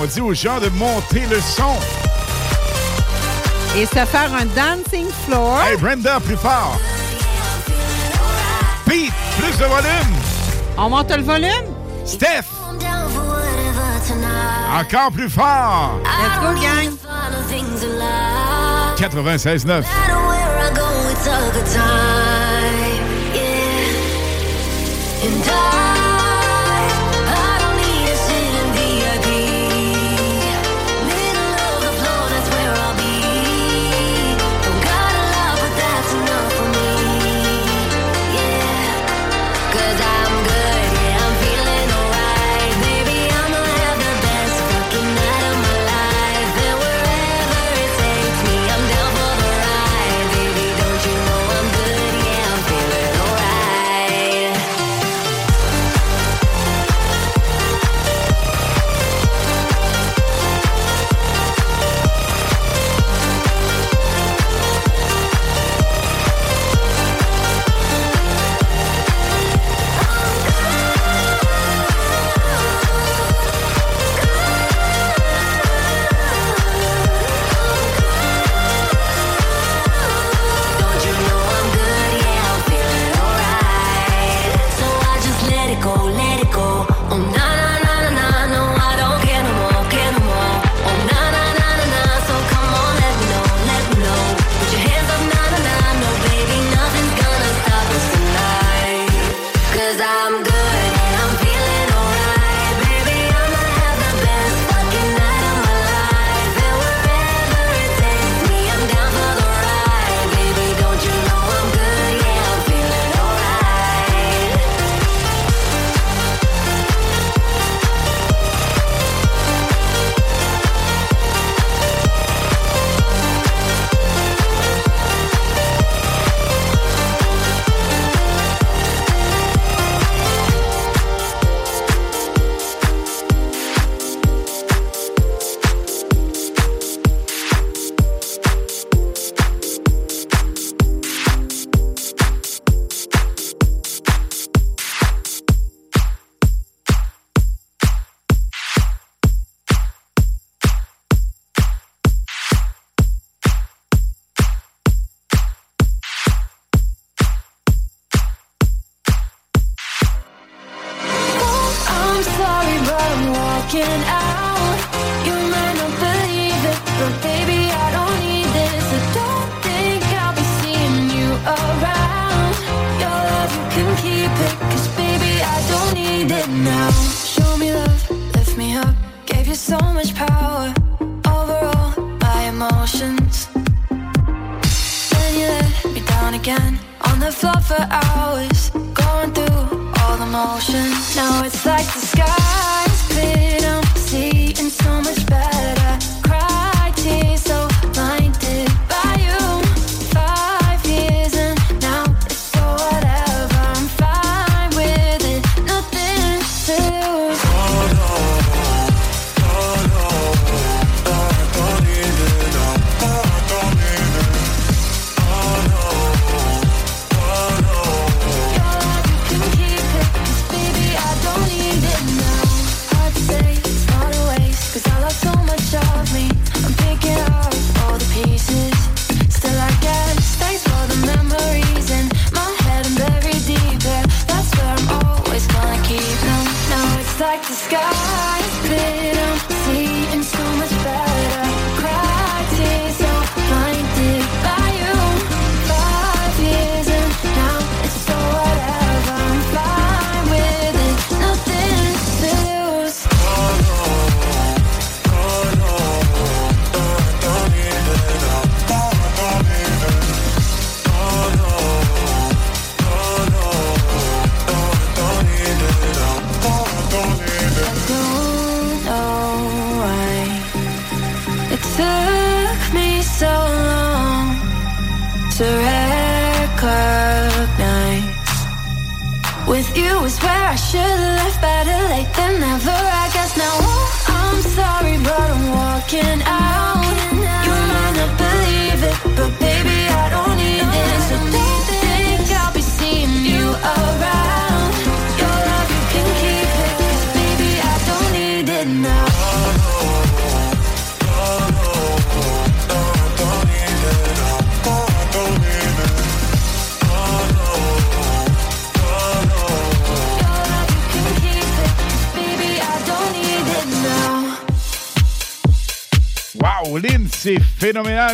On dit aux gens de monter le son. Et se faire un dancing floor. Hey, Brenda, plus fort. Pete, plus de volume. On monte le volume? Steph. Encore plus fort. Let's go, gang. 96.9.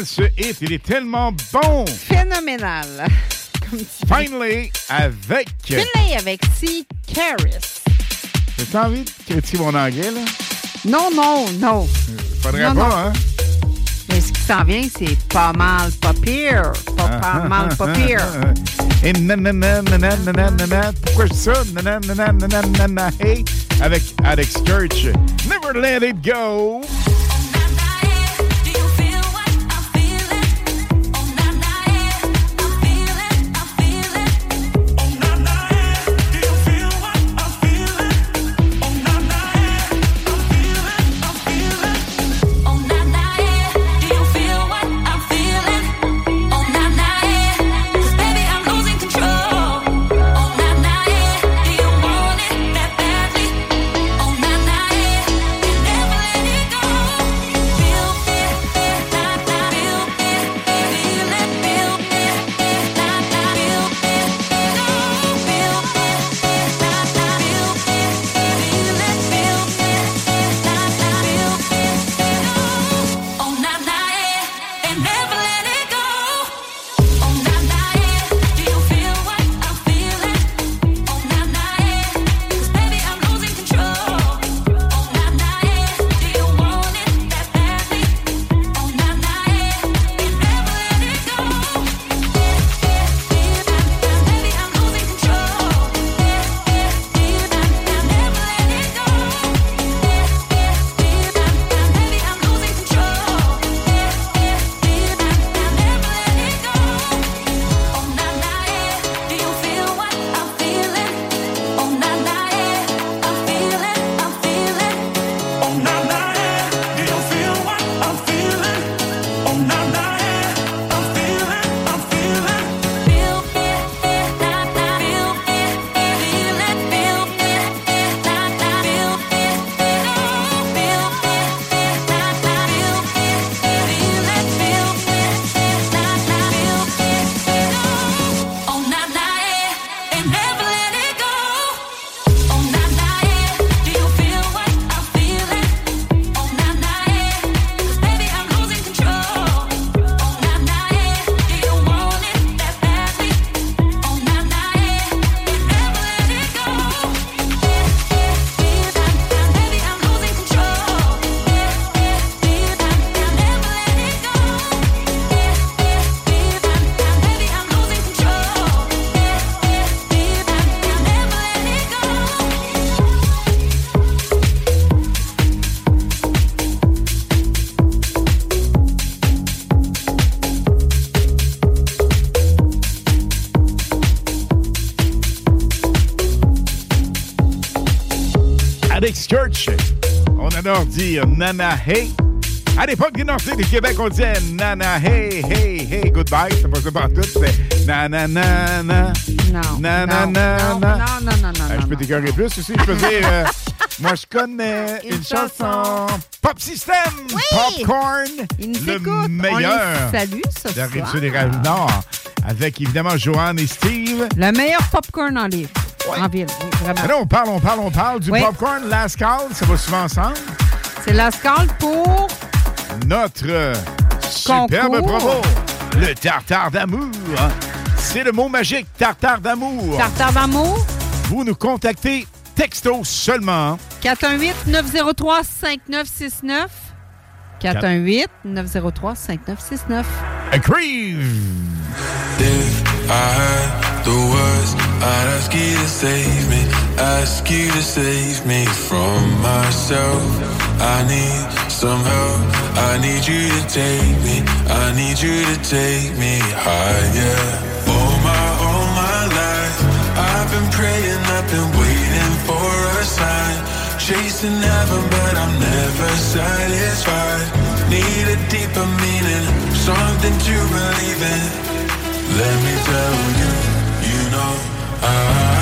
ce hit. Il est tellement bon. Phénoménal. Finally, avec. Finlay avec C. Caris. T'as envie de critiquer mon anglais, là? Non, non, non. Faudrait Non, pas, non. hein? Mais ce qui s'en vient, c'est pas mal, pas pire. Pas, pas mal, pas pire. Et nanana, nanana, nanana. Pourquoi je dis ça? Nanana, nanana, nanana, hey, avec Alex Kirch. Never let it go. Alex Church. On adore dire Nana Hey. À l'époque des Nordiques du Québec, on disait Nana Hey, Hey, Hey, Goodbye. C'est pas ça partout. C'est Nana, Nana. Non. Nana, non, Nana. non, non, non, non, non, Euh, je peux t'écœurer plus aussi. Je peux dire, euh, moi, je connais une, Une chanson. Pop System. Popcorn. Ils nous le écoutent. meilleur. On les salue ce la soir. des Rives-Nord. Avec évidemment Joanne et Steve. Le meilleur popcorn en livre. En ville, oui, vraiment. Mais là, on parle, on parle, on parle du Oui. popcorn. Last call, ça va souvent ensemble. C'est la scale pour Notre superbe Concours. promo, le tartare d'amour. C'est le mot magique, tartare d'amour. Tartare d'amour. Vous nous contactez texto seulement. 418-903-5969. 418-903-5969. Creve. I had the words, I'd ask you to save me, ask you to save me from myself. I need some help. I need you to take me. I need you to take me higher. All my, all my life, I've been praying, I've been waiting for a sign. Chasing heaven, but I'm never satisfied. Need a deeper meaning, something to believe in. Let me tell you, you know, I,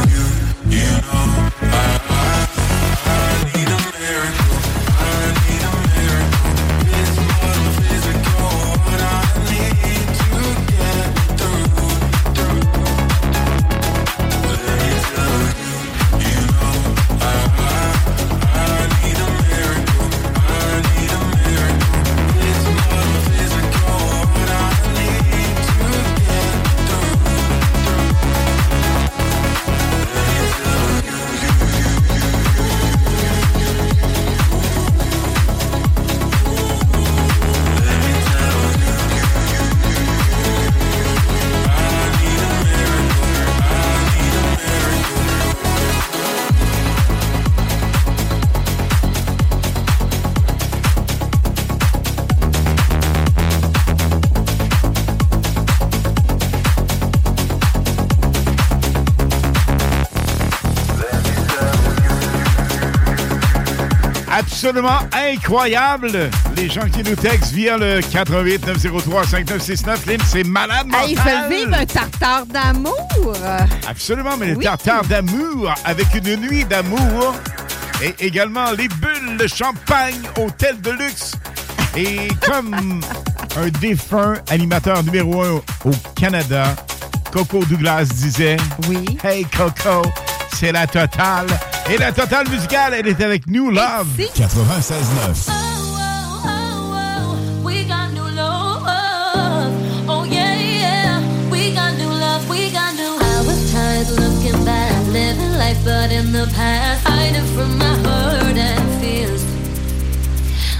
Absolument incroyable. Les gens qui nous textent via le 88 903 5969. Lynn, c'est malade mental. Hey, il fait vivre un tartare d'amour. Absolument, mais le tartare d'amour avec une nuit d'amour. Et également les bulles de champagne, hôtel de luxe. Et comme un défunt animateur numéro un au Canada, Coco Douglas disait Oui. Hey Coco, c'est la totale. Et la totale musicale, elle est avec nous, Love. 96.9. We got new love. Oh yeah, yeah. We got new love. We got new. I was tired looking back, living life, but in the past, hiding from my hurt and fears.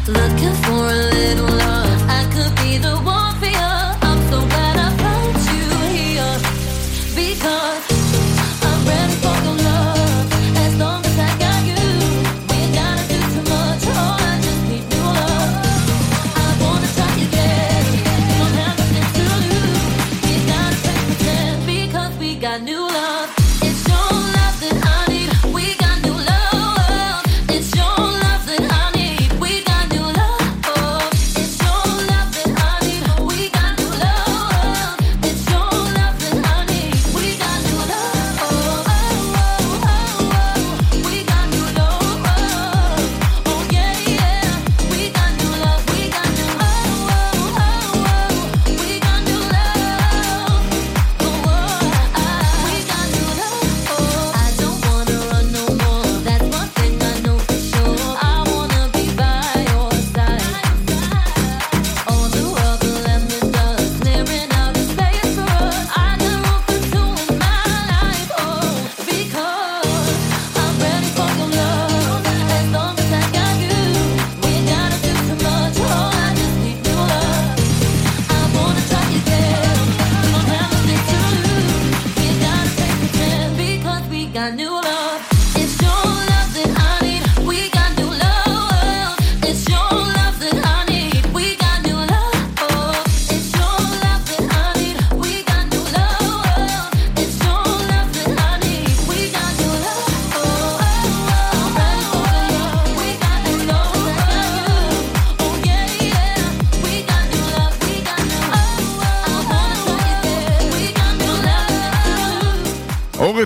Looking for a little love.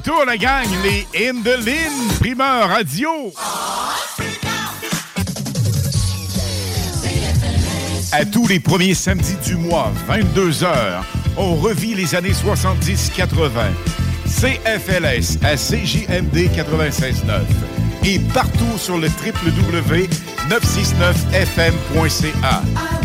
Retour, la gang, les Indelin Primeur Radio. À tous les premiers samedis du mois, 22h, on revit les années 70-80. CFLS à CJMD 96.9 et partout sur le www.969fm.ca.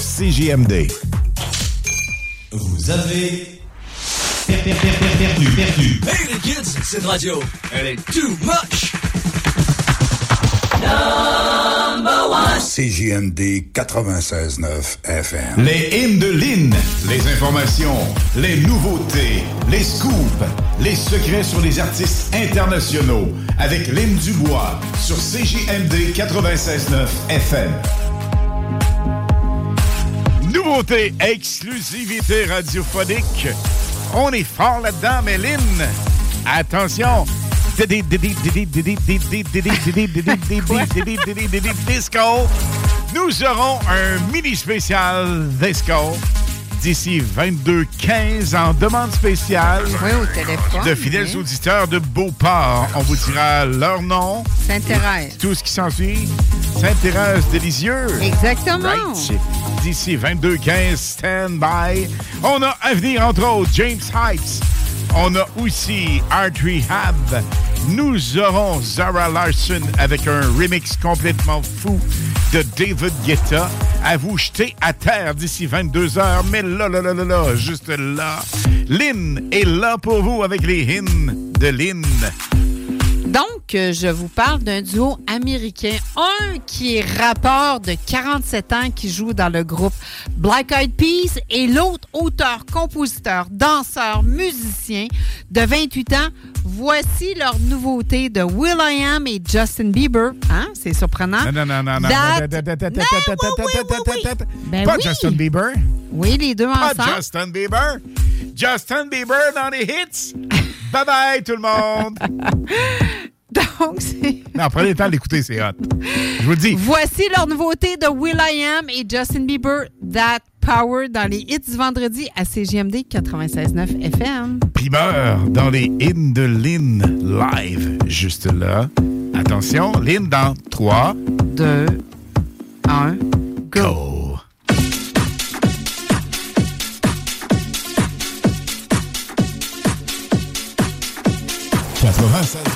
CJMD. Vous avez per- per- per- per- perdu, perdu. Hey les kids, cette radio, elle est too much. Number one. CJMD 96.9 FM. Les hymnes de Lynn, les informations, les nouveautés, les scoops, les secrets sur les artistes internationaux avec Lynn Dubois sur CJMD 96.9 FM. Nouveauté, exclusivité radiophonique. On est fort là-dedans, Lynn, attention. Disco. Nous aurons un mini spécial disco d'ici 22-15 en demande spéciale. Oui, au téléphone. De fidèles oui. auditeurs de Beauport. On vous dira leur nom. Sainte-Thérèse. Tout ce qui s'ensuit. Sainte-Thérèse délicieux. Exactement. Right. D'ici 22-15, stand by. On a à venir, entre autres, James Heights. On a aussi Art Rehab. Nous aurons Zara Larson avec un remix complètement fou de David Guetta à vous jeter à terre d'ici 22 heures. Mais là, là, là, là, là, juste là, Lynn est là pour vous avec les hymnes de Lynn. Donc, euh, je vous parle d'un duo américain. Un qui est rappeur de 47 ans qui joue dans le groupe Black Eyed Peas et l'autre auteur, compositeur, danseur, musicien de 28 ans. Voici leur nouveauté de Will I Am et Justin Bieber. Hein? C'est surprenant. Non, non, non, non, non. Ben Pas. Justin Bieber. Oui, les deux Pas ensemble. Justin Bieber. Justin Bieber dans les hits. Bye bye tout le monde. Donc, c'est... Non, prenez le temps d'écouter, c'est hot. Je vous le dis. Voici leur nouveauté de Will I Am et Justin Bieber, That Power, dans les hits du vendredi à CGMD 96.9 FM. Primeur dans les hymnes de Lynn live. Juste là. Attention, Lynn dans 3, 2, 1, go. I'm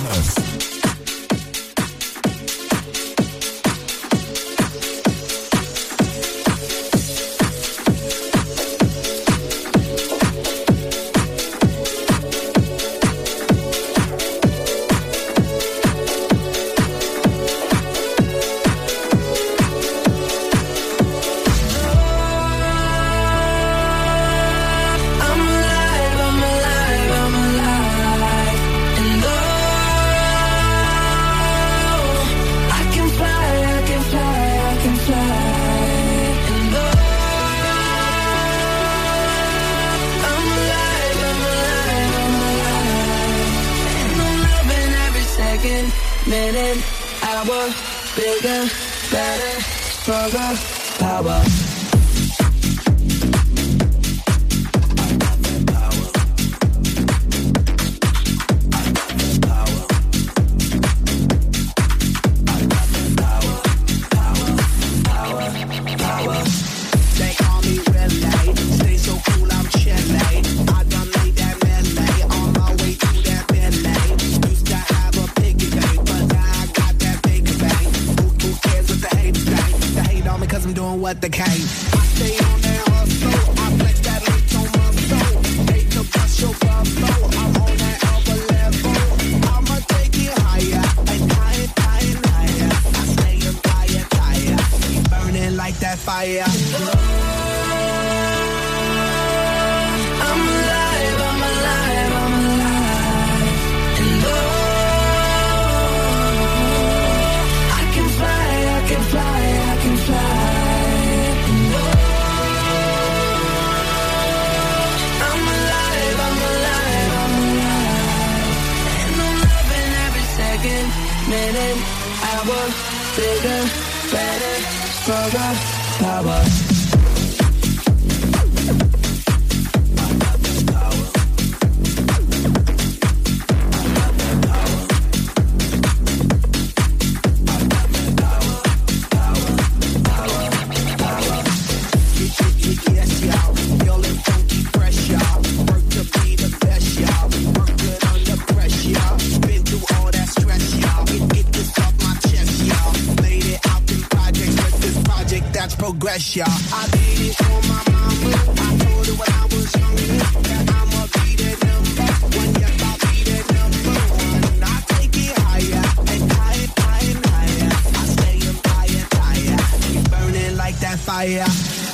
Y'all. I did it for my mama. I told her when I was younger that I'ma be the number one. Yes, I'll be the number one. I take it higher and higher, higher, higher. I stay up higher, higher. Keep burning like that fire,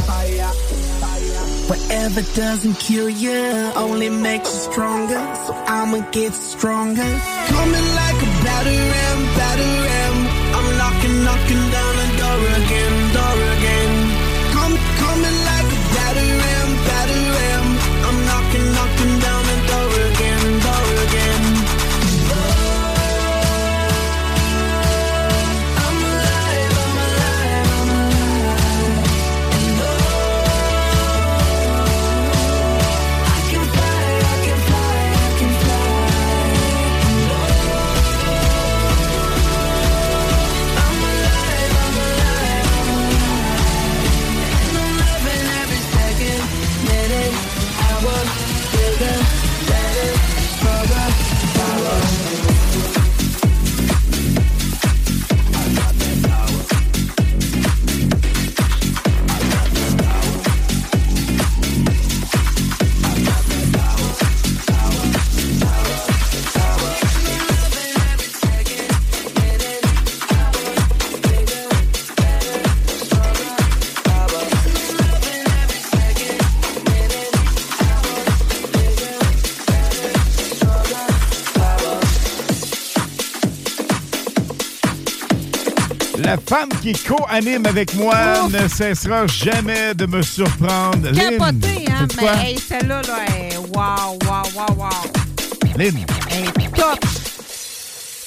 fire, fire. Whatever doesn't kill you only makes you stronger. So I'ma get stronger. Coming like a battering, battering. I'm knocking, knocking down femme qui co-anime avec moi ne cessera jamais de me surprendre. Hein? Mais hey, celle-là, là, est wow, wow, wow, wow. Lynn, Elle est top.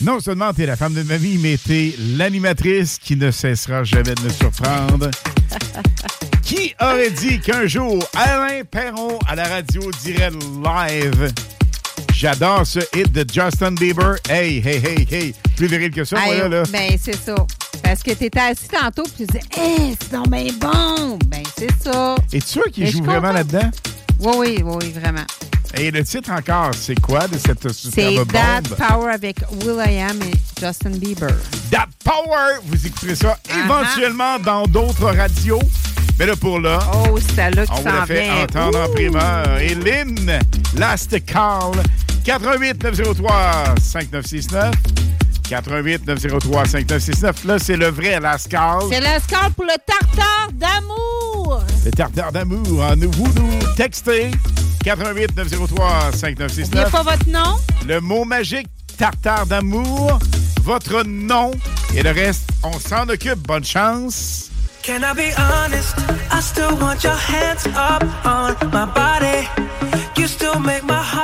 non seulement t'es la femme de ma vie, mais t'es l'animatrice qui ne cessera jamais de me surprendre. qui aurait dit qu'un jour, Alain Perron à la radio dirait live? J'adore ce hit de Justin Bieber. Hey, hey, hey, hey. Plus viril que ça, là. Ben, c'est ça. Parce que t'étais assis tantôt, puis tu disais, hey, c'est donc bien bon? Ben, c'est ça. Es-tu sûr qu'il Mais je joue suis vraiment contente. là-dedans? Oui, oui, oui, vraiment. Et le titre encore, c'est quoi de cette C'est superbe That bombe? Power avec Will.i.am et Justin Bieber. That Power! Vous écouterez ça éventuellement dans d'autres radios. Mais là, pour là, Oh, c'est qui on vous s'en l'a fait vient. entendre en Ouh! primeur. Et Lynn, Last Call, 88 903 5969. 88 903 5969. Là, c'est le vrai Last Call. C'est le score pour le tartare d'amour. Le tartare d'amour en vous nous textez 88 903 N'oubliez 5969. pas votre nom. Le mot magique tartare d'amour, votre nom et le reste, on s'en occupe. Bonne chance. Can I be honest? I still want your hands up on my body. You still make my heart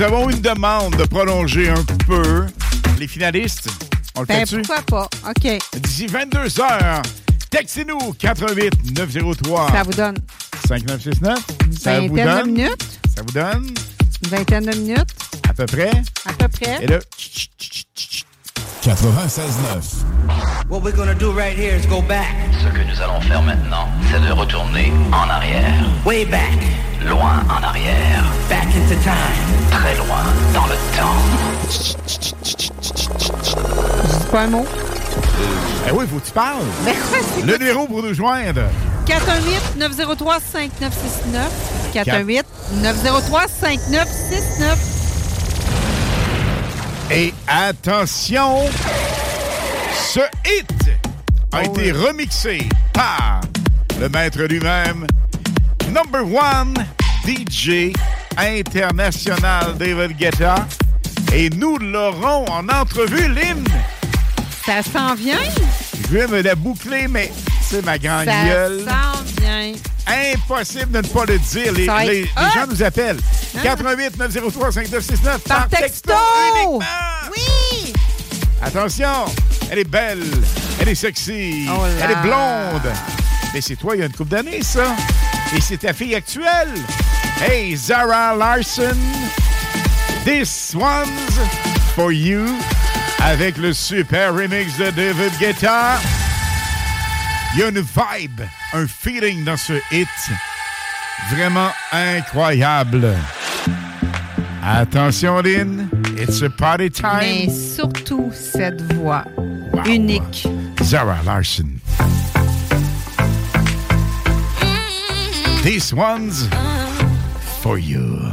nous avons une demande de prolonger un peu les finalistes. On le Ben, fait-tu? pourquoi pas? OK. D'ici 22 heures, textez-nous 88 903 Ça vous donne 5969. Ça vous vingtaine de donne? minutes. Ça vous donne? Une vingtaine de minutes, à peu près? à peu près. Et là, 96.9. What we're gonna do right here is go back. Ce que nous allons faire maintenant, c'est de retourner en arrière. Way back. Loin en arrière. Back into time. Très loin dans le temps. Je dis pas un mot. Eh oui, faut que tu parles. Ben Le numéro pour nous joindre. 418 903 5969 418 903 5969 Et attention, ce hit a Oh été remixé par le maître lui-même, number one DJ international David Guetta. Et nous l'aurons en entrevue, Lynn. Ça s'en vient? Je vais me la boucler, mais c'est ma grande Ça gueule. s'en vient. Impossible de ne pas le dire. Les, Ça les- gens nous appellent. Hein? 88 903 5969 Par texto! uniquement. Oui! Attention, elle est belle, elle est sexy, Oh elle est blonde. Mais c'est toi, il y a une couple d'années, ça. Et c'est ta fille actuelle. Hey, Zara Larson, this one's for you. Avec le super remix de David Guetta. Il y a une vibe, un feeling dans ce hit. Vraiment incroyable. Attention, Lynn. It's a party time. Mais surtout cette voix unique. Zara Larson. This one's for you.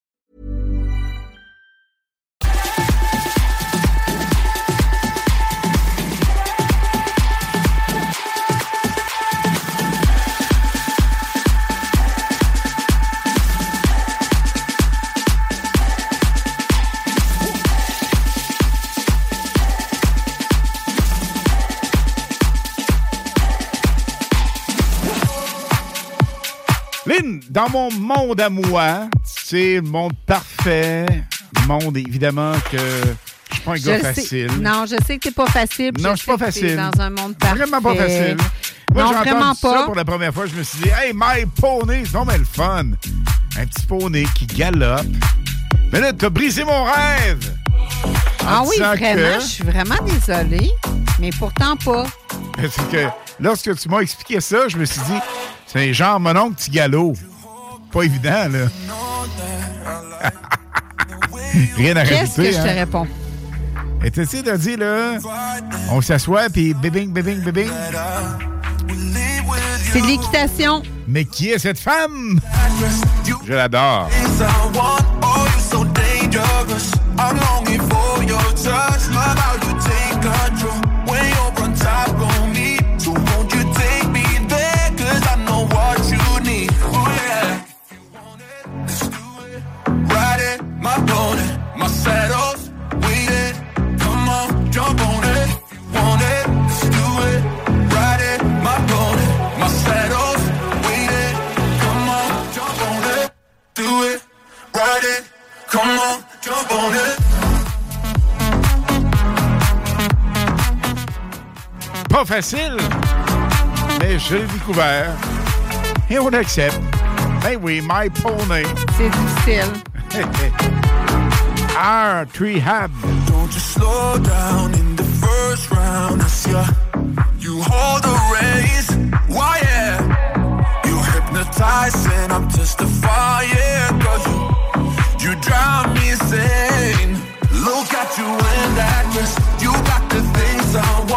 dans mon monde à moi, c'est le monde parfait. Monde, évidemment, que je suis pas un Je gars sais. facile. Non, je sais que t'es pas facile. Non, je suis pas facile. dans un monde parfait. Vraiment pas facile. Moi, non, vraiment entendu ça pas. pour la première fois. Je me suis dit, hey, my poney, donc bien le fun. Un petit poney qui galope. Mais là, t'as brisé mon rêve. Ah oui, vraiment, que- je suis vraiment désolée, mais pourtant pas. Parce que lorsque tu m'as expliqué ça, je me suis dit, c'est genre mon oncle petit galop. Pas évident, là. Rien à Qu'est-ce que je te hein? réponds? Et tu sais, t'as dit, là, on s'assoit, puis bébing, bébing, bébing. C'est de l'équitation. Mais qui est cette femme? Je l'adore. Come on, jump on it. Pas facile, mais je l'ai découvert. Et on accepte. Ben oui, my pony. C'est difficile. Our rehab. Don't you slow down in the first round. It's ya. You hold the reins. Why, yeah. You hypnotize and I'm testifying. Cause you, you drive me insane. Look at you in that dress. You got the things I want.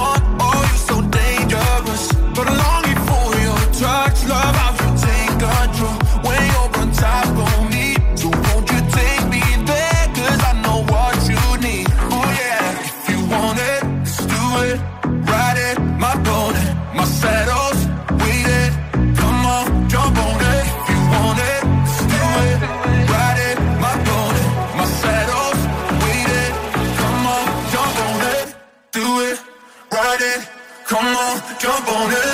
jump on it.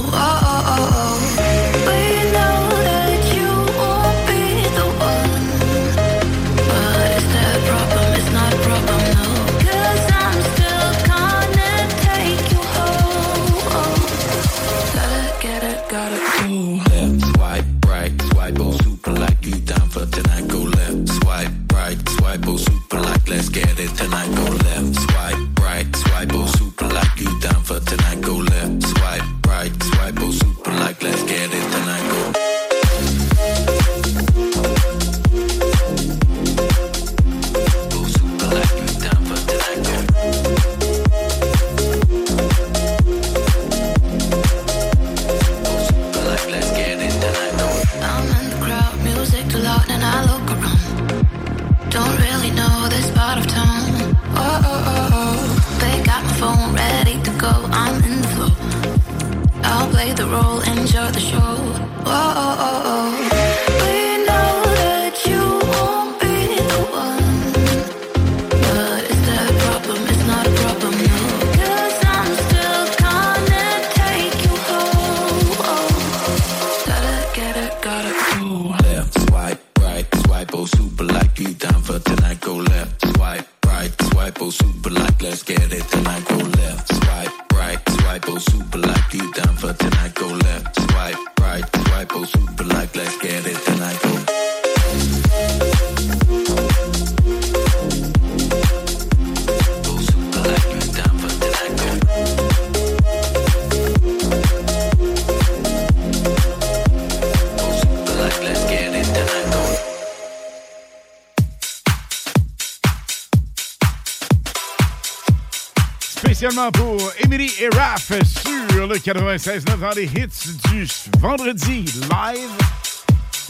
pour Emily et Raph sur le 96.9 dans les hits du vendredi live.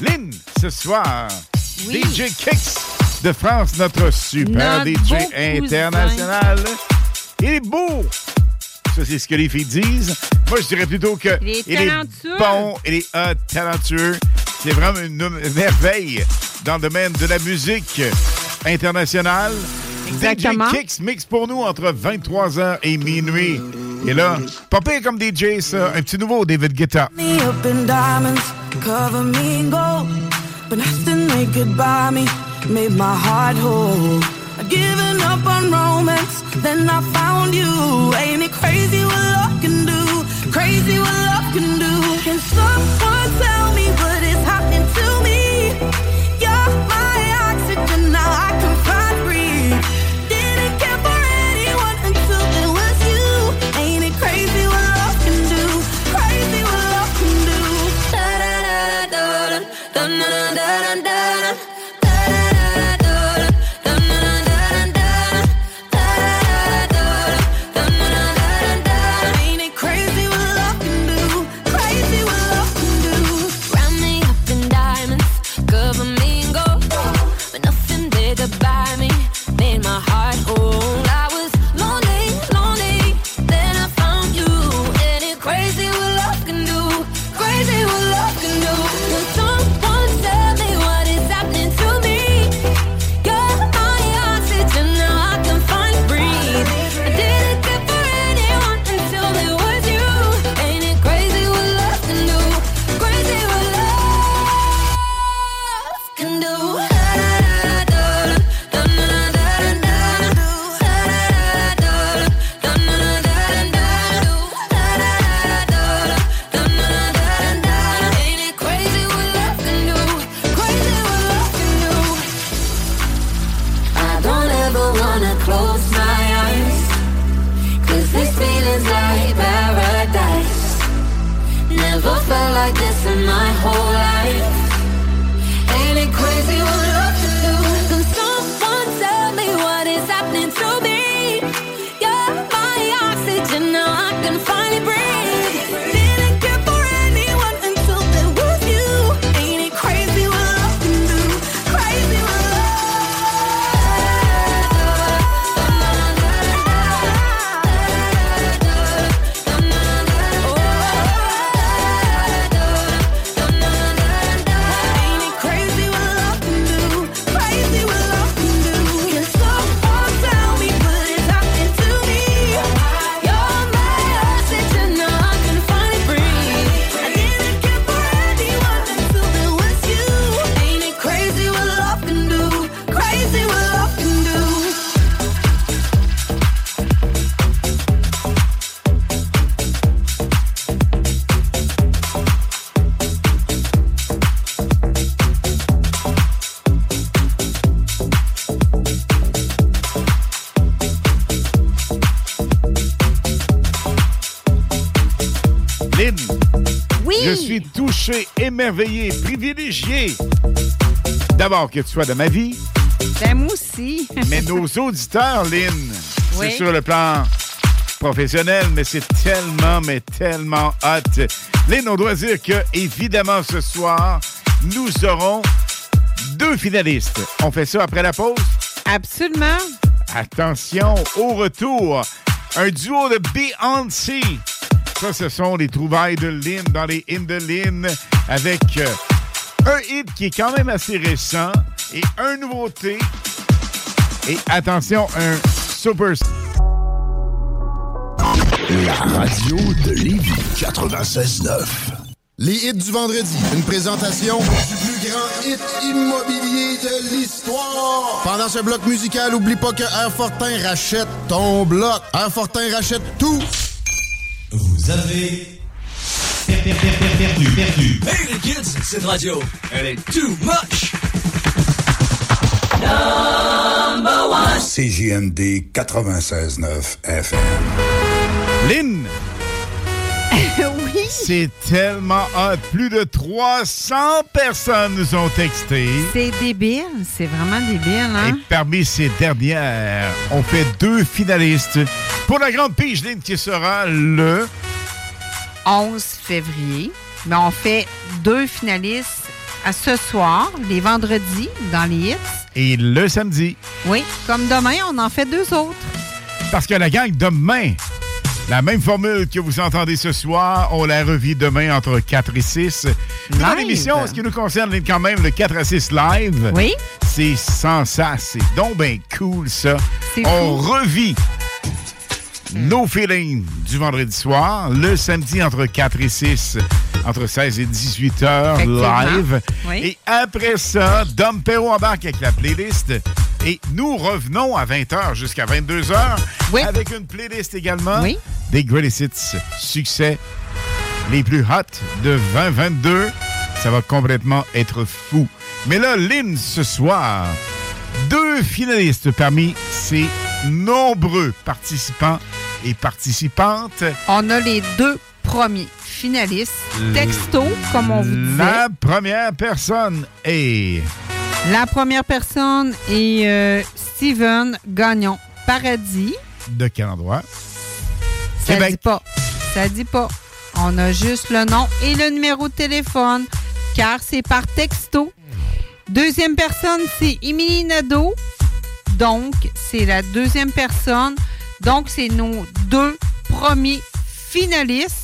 Lynn, ce soir. DJ Kicks de France, notre super DJ international. Il est beau! Ça, c'est ce que les filles disent. Moi, je dirais plutôt que. Il est, bon, il est euh, talentueux. C'est vraiment une merveille dans le domaine de la musique internationale. Exactement. DJ Kicks mixe pour nous entre 23h et minuit. Et là, pas comme DJ, ça. Un petit nouveau David Guetta. You. Émerveillé, privilégié. D'abord que tu sois de ma vie, Ben, moi aussi. mais nos auditeurs, Lynn, Oui. c'est sur le plan professionnel, mais c'est tellement, mais tellement hot. Lynn, on doit dire que, évidemment, ce soir, nous aurons deux finalistes. On fait ça après la pause? Absolument. Attention, au retour, un duo de Beyoncé. Ça, ce sont les trouvailles de Lynn dans les hymnes de Lynn avec euh, un hit qui est quand même assez récent et un nouveauté. Et attention, un super... La radio de Lévis 96.9. Les hits du vendredi. Une présentation du plus grand hit immobilier de l'histoire. Pendant ce bloc musical, oublie pas que Airfortin rachète ton bloc. Airfortin rachète tout. Vous avez per- per- per- per- perdu, perdu. Hey les kids, cette radio, elle est too much. Number one. CJMD 96.9 FM. Lynn! C'est tellement hot. Plus de 300 personnes nous ont texté. C'est débile. C'est vraiment débile, hein? Et parmi ces dernières, on fait deux finalistes pour la grande pige, Lynn, qui sera le 11 février. Mais on fait deux finalistes à ce soir, les vendredis, dans les hits. et le samedi. Oui, comme demain, on en fait deux autres. Parce que la gang, demain, la même formule que vous entendez ce soir, on la revit demain entre 4 et 6. Dans l'émission, ce qui nous concerne, quand même, le 4 à 6 live. Oui. C'est sans ça. C'est donc bien cool, ça. C'est On fou. revit nos feelings du vendredi soir, le samedi entre 4 et 6, entre 16 et 18 heures live. Oui. Et après ça, Dom Perrault embarque avec la playlist. Et nous revenons à 20h jusqu'à 22h avec une playlist également Oui. des Greatest Hits succès les plus hot de 2022. Ça va complètement être fou. Mais là, Lynn, ce soir, deux finalistes parmi ces nombreux participants et participantes. On a les deux premiers finalistes. Texto, comme on vous disait. La première personne est... La première personne est euh, Steven Gagnon Paradis. De quel endroit? Ça Québec. dit pas. Ça dit pas. On a juste le nom et le numéro de téléphone, car c'est par texto. Deuxième personne, c'est Émilie Nadeau. Donc, c'est la deuxième personne. Donc, c'est nos deux premiers finalistes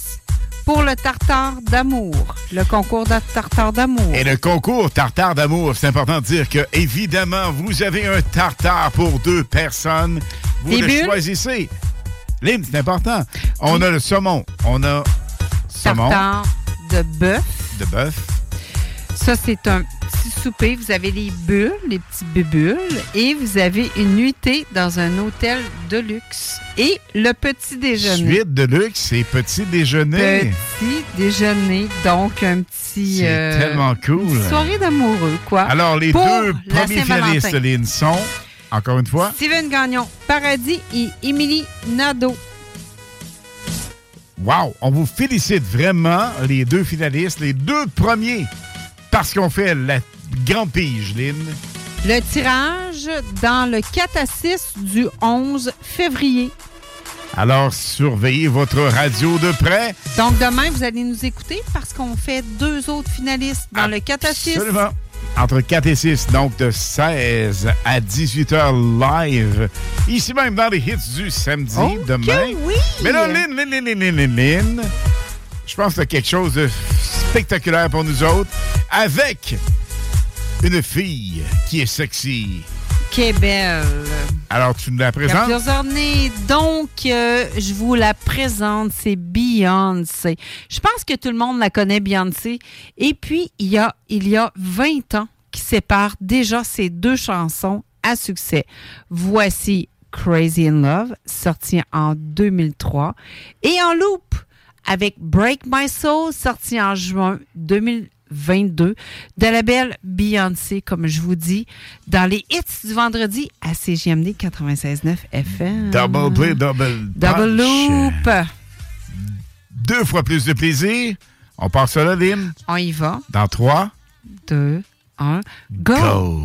pour le Tartare d'amour, le concours de Tartare d'amour. Et le concours Tartare d'amour, c'est important de dire que, évidemment, vous avez un tartare pour deux personnes. Vous Des le bulles? choisissez. Lynn, c'est important. On a le saumon. On a saumon Tartare de bœuf. de bœuf. Ça, c'est un petit souper. Vous avez les bulles, les petits bubules, et vous avez une nuitée dans un hôtel de luxe. Et le petit déjeuner. Suite de luxe et petit déjeuner. Petit déjeuner, donc un petit... C'est euh, tellement cool. une soirée d'amoureux, quoi. Alors, les Pour deux premiers finalistes, Lynn, sont, encore une fois, Steven Gagnon, Paradis et Émilie Nadeau. Wow! On vous félicite vraiment, les deux finalistes, les deux premiers, parce qu'on fait la grande pige, Lynn. Le tirage dans le 4 à 6 du 11 février. Alors, surveillez votre radio de près. Donc, demain, vous allez nous écouter parce qu'on fait deux autres finalistes dans le 4 à 6. Absolument. Entre 4 et 6, donc de 16 à 18 heures live. Ici même dans les hits du samedi, Oh, demain. oui! Mais là, Lynn, Lynn, Lynn, Lynn, Lynn, Lynn, je pense que c'est quelque chose de spectaculaire pour nous autres. Avec une fille qui est sexy. Qui est belle. Alors, tu nous la présentes? plusieurs nez. Donc, euh, je vous la présente. C'est Beyoncé. Je pense que tout le monde la connaît, Beyoncé. Et puis, il y a, il y a 20 ans qui séparent déjà ces deux chansons à succès. Voici Crazy in Love, sorti en 2003. Et en loop, avec Break My Soul, sorti en juin 2022, de la belle Beyoncé, comme je vous dis, dans les hits du vendredi à CGMD 96.9 FM. Double play, double Double loop. Deux fois plus de plaisir. On part cela, Dim. On y va. Dans 3, 2, 1, go! go.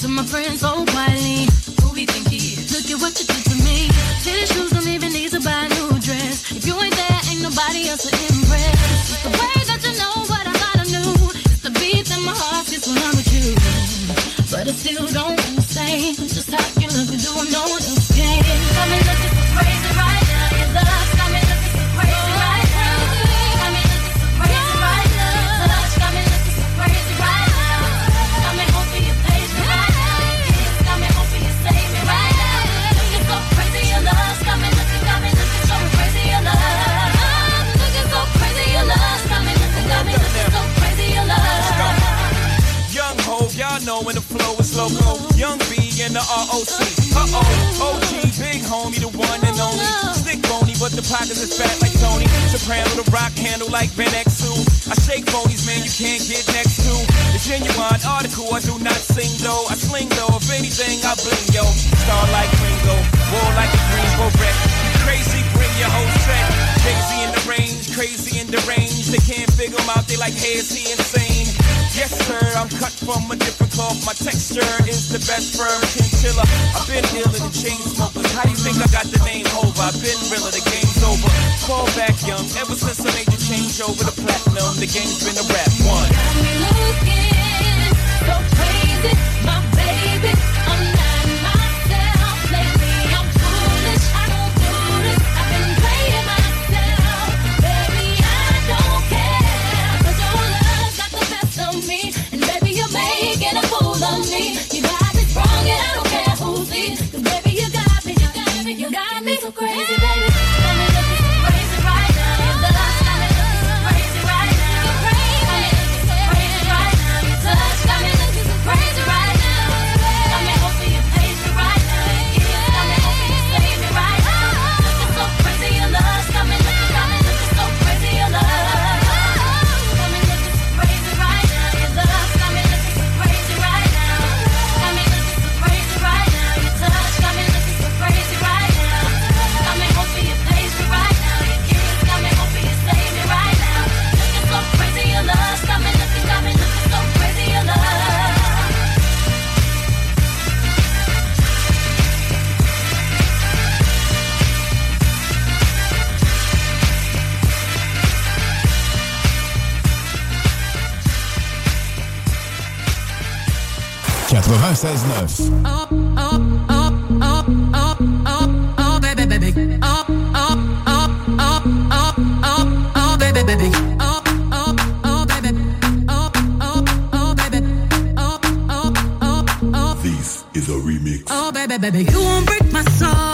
to my friends oh, so quietly. Who we think he is? Look at what you did to me. Tennis shoes, don't even need to buy a new dress. If you ain't there, ain't nobody else in the ROC. Uh oh, OG, big homie, the one and only. Stick bony, but the pockets is fat like Tony. Soprano, the rock handle like Ben X2. I shake bonies, man, you can't get next to. The genuine article, I do not sing though. I sling though, if anything, I bling yo. Star like Ringo, war like a Greenbow wreck. Crazy, bring your whole set. crazy. And crazy and deranged. They can't figure him out, they like, hey, is he insane? Yes, sir, I'm cut from a different cloth. My texture is the best fur chinchilla. I've been dealing the chain smokers. How do you think I got the name over? I've been realer, the game's over. Fall back young, ever since I made the change over to platinum. The game's been a rap one. Got me looking so crazy. My me so crazy. 96.9. Oh, oh, oh, oh, oh, oh, oh, baby, baby. Oh, oh, oh, oh, oh, oh, oh, baby, baby. Oh. Is a remix. Oh baby, baby, you won't break my soul.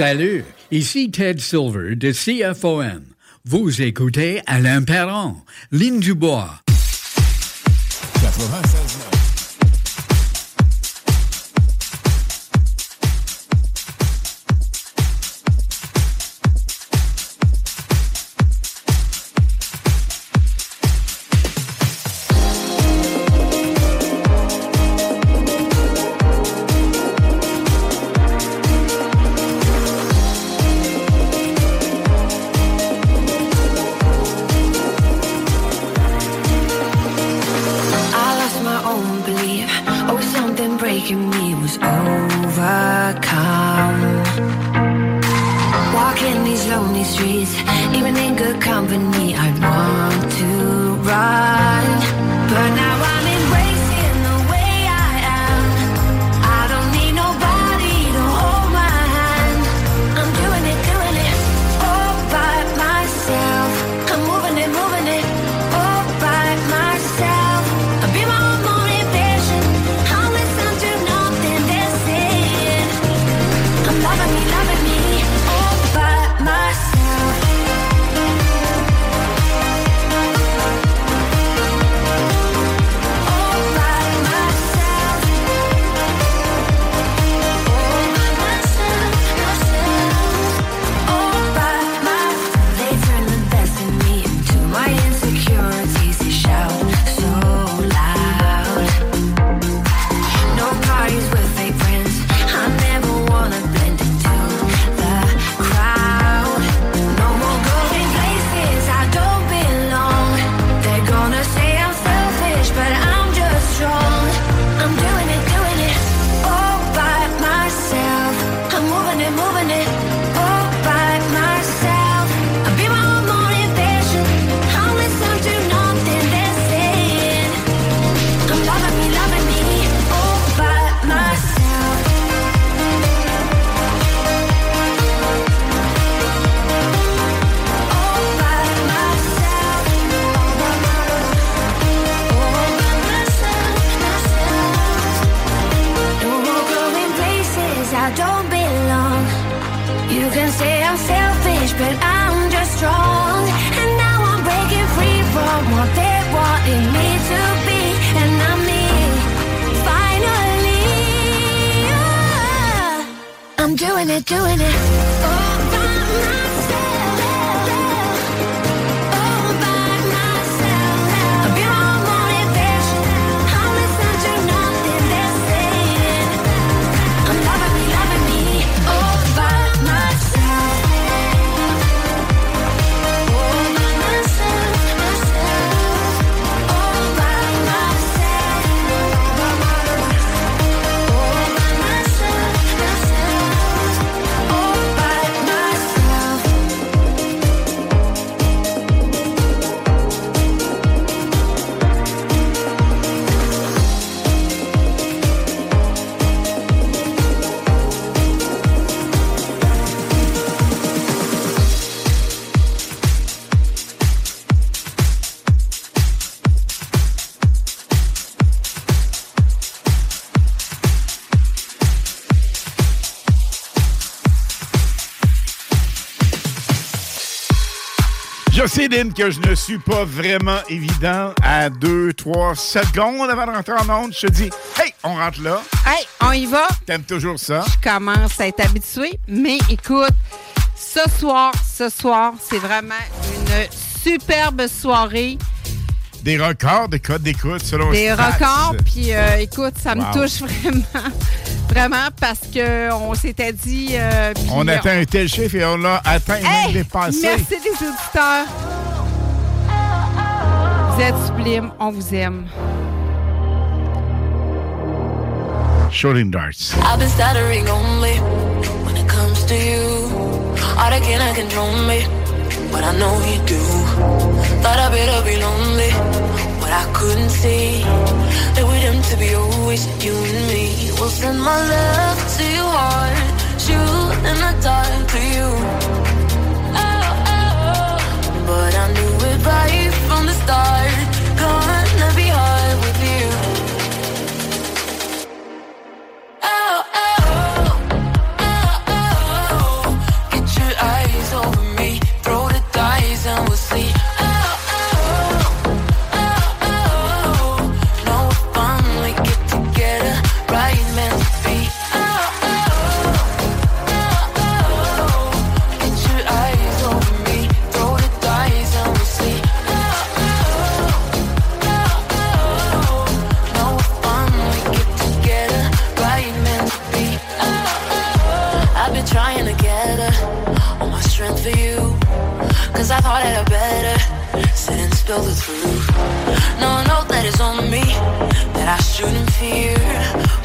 Salut, ici Ted Silver de CFOM. Vous écoutez Alain Perron, Lynn Dubois Que je ne suis pas vraiment évident à 2, 3 secondes avant de rentrer en onde. Je te dis, hey, on rentre là. Hey, on y va. T'aimes toujours ça? Je commence à être habitué, mais écoute, ce soir, ce soir, c'est vraiment une superbe soirée. Des records de codes d'écoute selon Des records, puis euh, écoute, ça me touche vraiment, vraiment parce que on s'était dit. euh, On atteint un tel chiffre et on l'a atteint et Hey, même dépassé. Merci des auditeurs. Vous êtes sublimes, on vous aime. Shooting darts. I've been stuttering only when it comes to you. All that can I control me, but I know you do. Thought I better be lonely, but I couldn't see that we're meant to be always you and me. We'll send my love to your heart, shoot in the dark to you. Oh, oh, oh. But I knew it right from the start. Gonna That I better sit and spill the truth. No, I that is on me, that I shouldn't fear.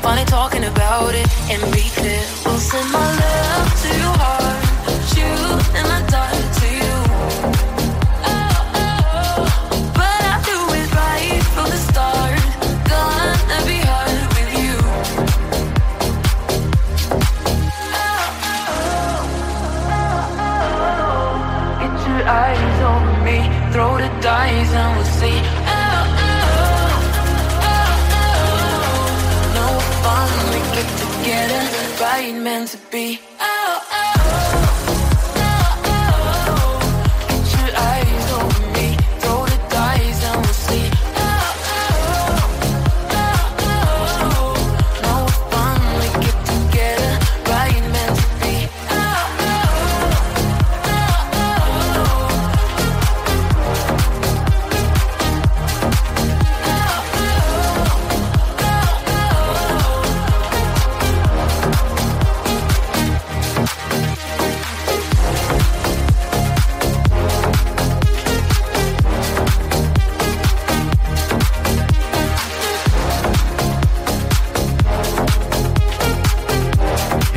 Finally talking about it and be clear. We'll send my love to your heart, shoot in the dark dice and we'll see. Oh oh, oh, oh, oh, oh. No fun we get together, right meant to be.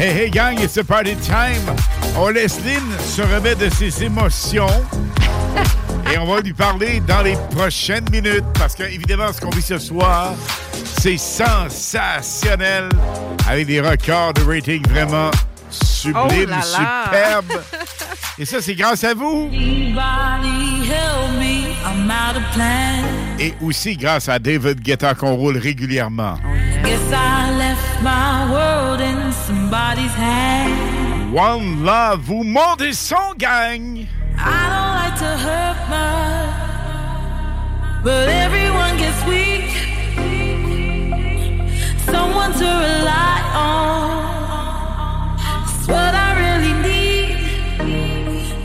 Hey, hey, gang, it's a party time. On laisse Lynn se remettre de ses émotions. Et on va lui parler dans les prochaines minutes parce que, évidemment, ce qu'on vit ce soir, c'est sensationnel avec des records de rating vraiment sublimes, Oh là là. superbes. Et ça, c'est grâce à vous. Et aussi grâce à David Guetta qu'on roule régulièrement. Guess I left my world in somebody's hand. One Love, vous montez son gang. I don't like to hurt my, but everyone gets weak. Someone to rely on. That's what I really need.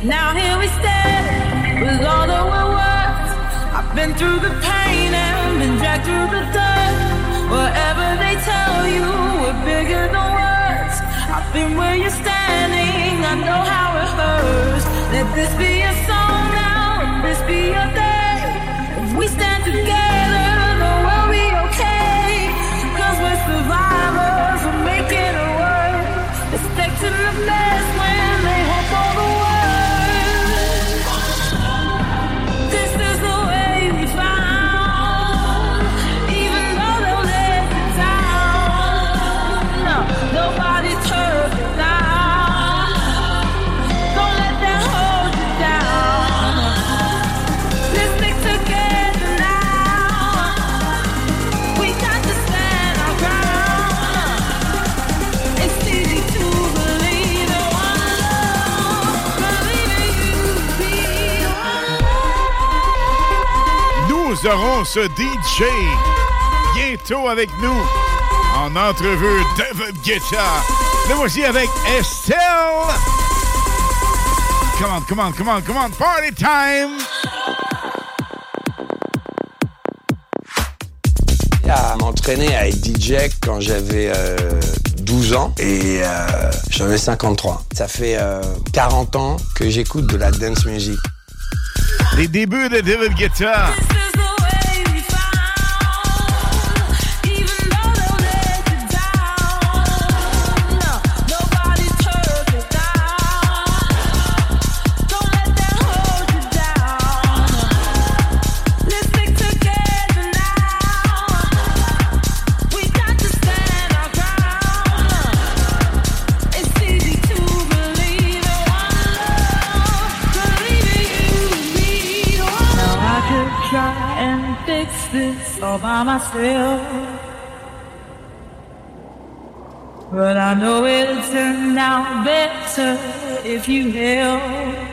Now here we stand with all that we're. I've been through the pain and been dragged through the dirt. Wherever been where you're standing, I know how it hurts. Let this be a song now, this be day. If we stand together, the world be okay. Cause we're survivors, we're making it work. Expecting the best aurons ce DJ bientôt avec nous en entrevue David Guetta. Le voici avec Estelle. Come on, come on, come on, come on, party time! à m'entraîner à être DJ quand j'avais euh, 12 ans et euh, j'en ai 53. Ça fait euh, 40 ans que j'écoute de la dance music. Les débuts de David Guetta. Myself. Oh. But I know it'll turn out better if you help.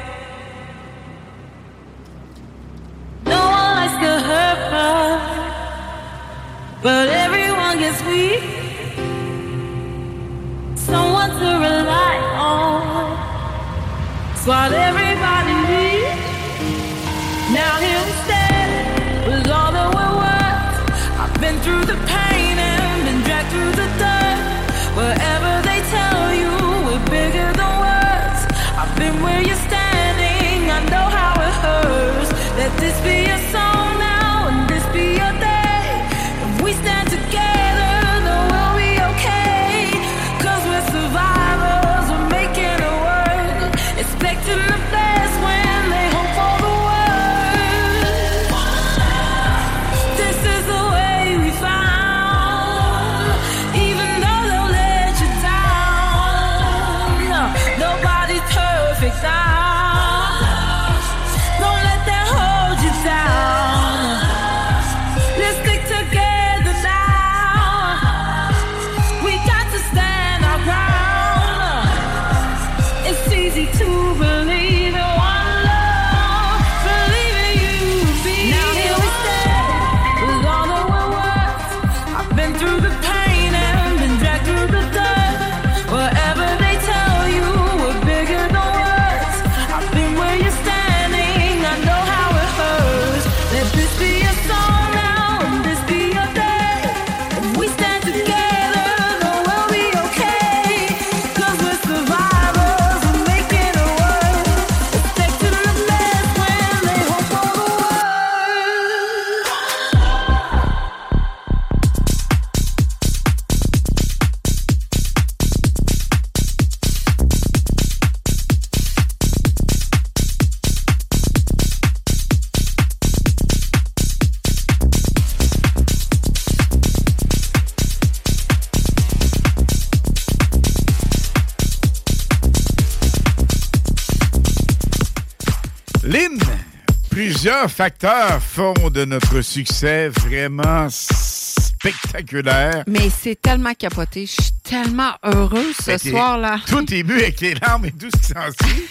Plusieurs facteurs font de notre succès vraiment spectaculaire. Mais c'est tellement capoté. Je suis tellement heureuse ce Mais soir-là. Tout est bu avec les larmes et tout ce qui s'ensuit.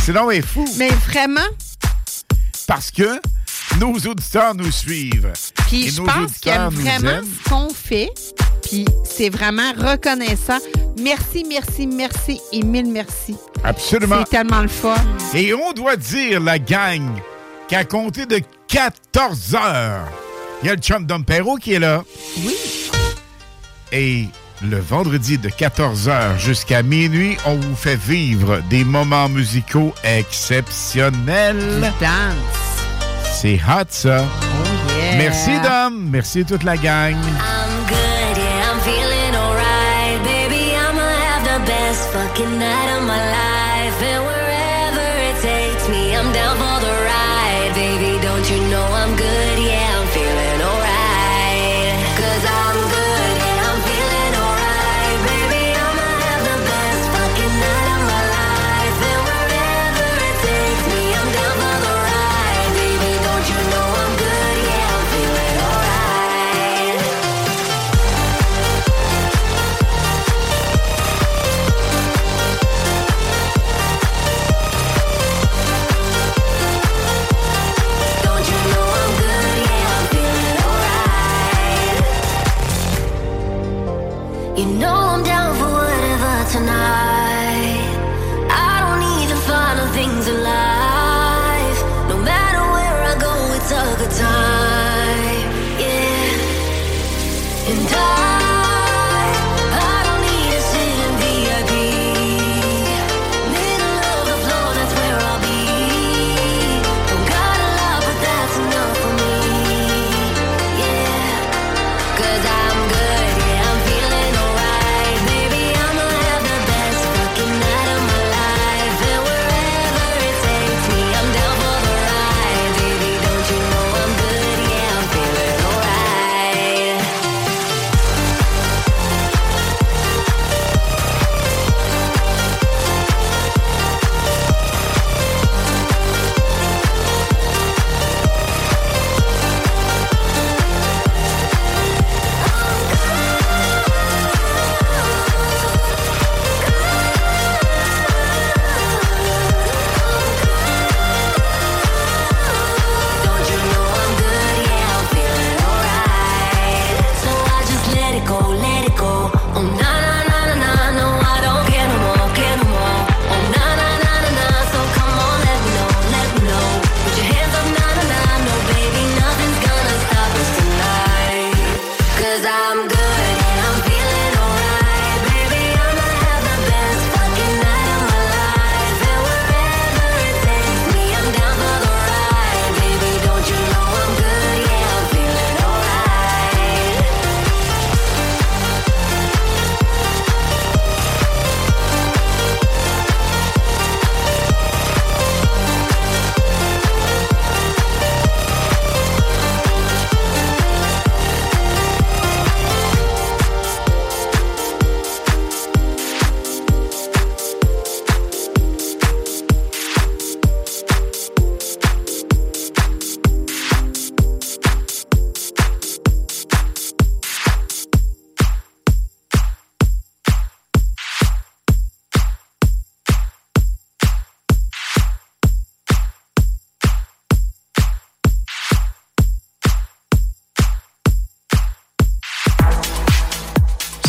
C'est donc bien fou. Mais vraiment, Parce que nos auditeurs nous suivent. Puis je pense qu'il aime auditeurs nous vraiment aiment. ce qu'on fait. Puis c'est vraiment reconnaissant. Merci, merci, merci et mille merci. Absolument. C'est tellement le fun. Et on doit dire, la gang, qu'à compter de 14 heures, il y a le chum Dom Perrault qui est là. Oui. Et le vendredi de 14h jusqu'à minuit, on vous fait vivre des moments musicaux exceptionnels. C'est hot, ça. Oh, yeah. Merci, Dom. Merci, toute la gang. I'm good, yeah, I'm feeling alright. Baby, I'ma have the best fucking night.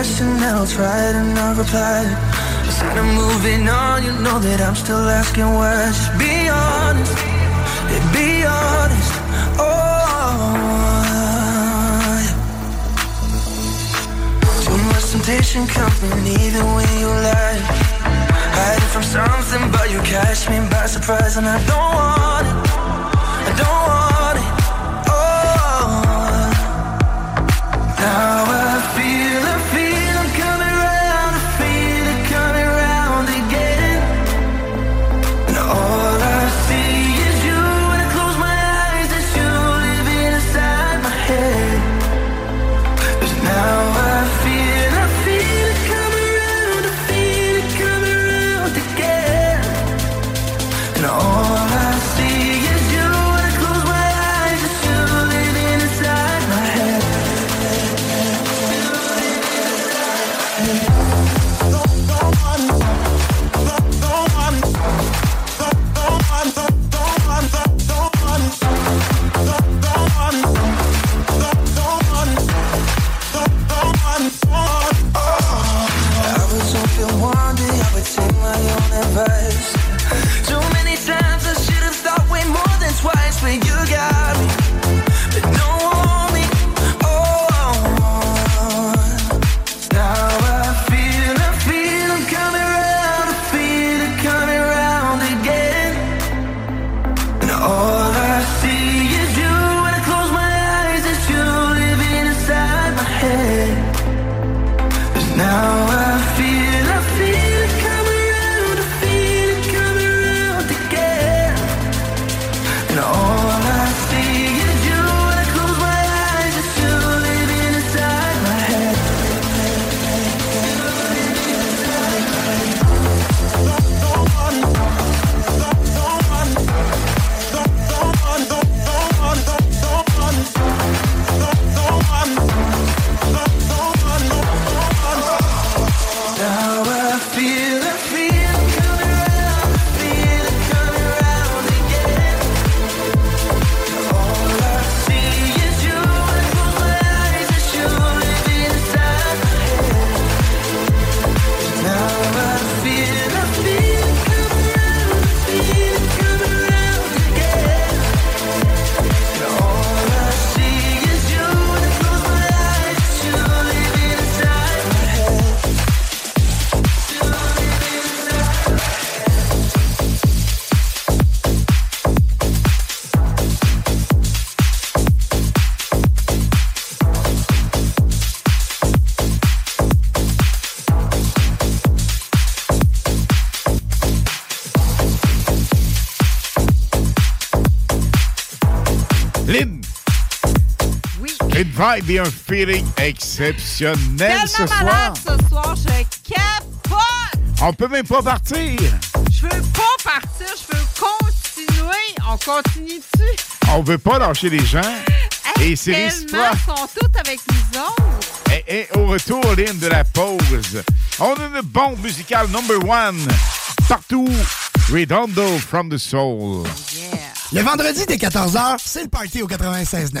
question else right and I replied Instead of moving on, you know that I'm still asking why Just be honest, yeah, be honest, oh Too much temptation coming even when you lie. Hiding from something, but you catch me by surprise and I don't want it vibe et un feeling exceptionnel ce Tellement soir. malade ce soir, je capote! On peut même pas partir. Je veux pas partir, je veux continuer. On continue dessus. On veut pas lâcher les gens. Et c'est réciproque. sont toutes avec nous autres. Et, et au retour, Lynn, de la pause, on a une bombe musicale number one. Partout, Redondo from the Soul. Le vendredi dès 14h, c'est le party au 96.9.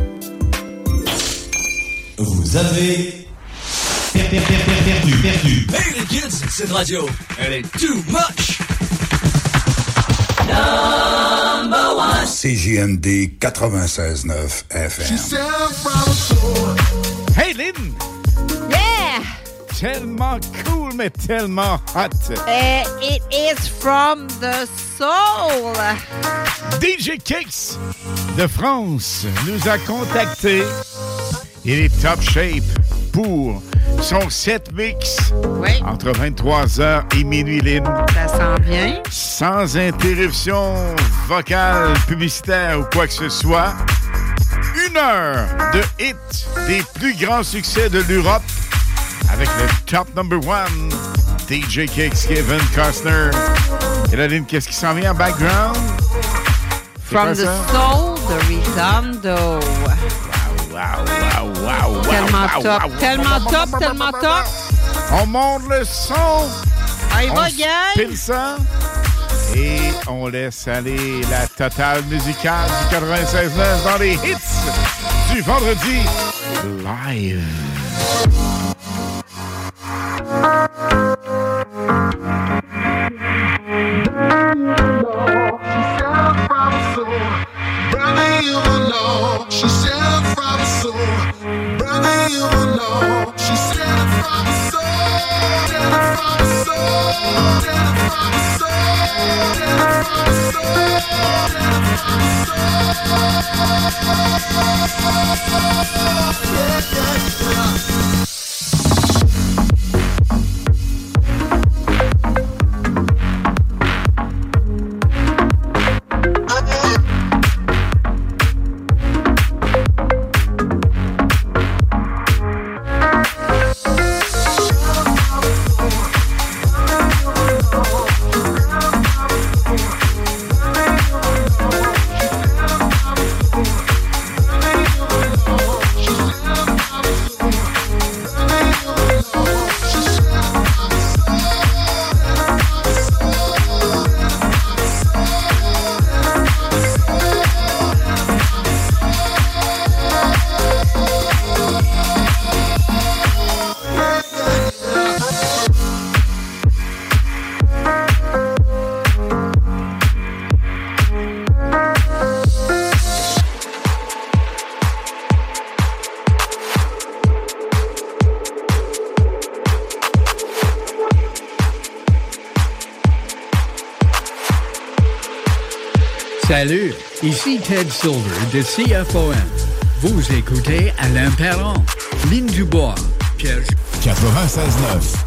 Vous avez per- per- per- per- perdu, perdu. Hey les kids, cette radio, elle est too much. Number one. CJMD 96.9 FM. Hey, Lynn! Yeah! Tellement cool, mais tellement hot. Eh, it is from the soul. DJ Kicks de France nous a contactés. Il est top shape pour son set mix entre 23h et minuit Lynn. Ça sent bien. Sans interruption vocale, publicitaire ou quoi que ce soit. Une heure de hits des plus grands succès de l'Europe avec le top number one, DJ Kicks, Kevin Costner. Et là, Lynn, qu'est-ce qui s'en vient en background? From the soul de Redondo. Wow, wow, wow, wow, Tellement wow, top, wow, tellement wow, top, wow, tellement wow, top. On monte le son. Allez, on va, spin gang. ça. Et on laisse aller la totale musicale du 96.9 dans les hits du vendredi live. Ted Silver de CFOM. Vous écoutez Alain Perron, Lynn Dubois, Pierre 96.9.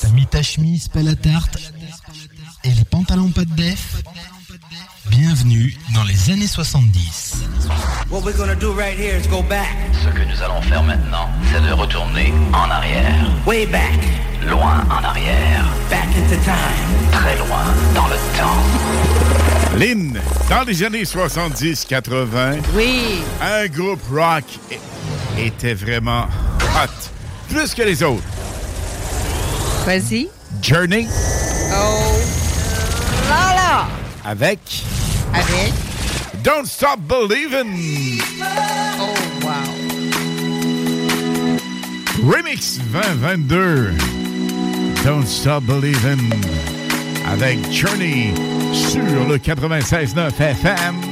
T'as mis ta chemise pas la tarte et les pantalons pas de def Bienvenue dans les années 70. What we're gonna do right here is go back, Ce que nous allons faire maintenant, c'est de retourner en arrière. way back, Loin en arrière. back into time. Très loin dans le temps. Lynn, dans les années 70-80, oui. un groupe rock était vraiment hot, plus que les autres. Vas-y. Journey, Oh. Là, là. avec Avec. Don't Stop Believin'. Oh, wow. Remix 2022. Don't Stop Believin' avec Journey sur le 96.9 FM.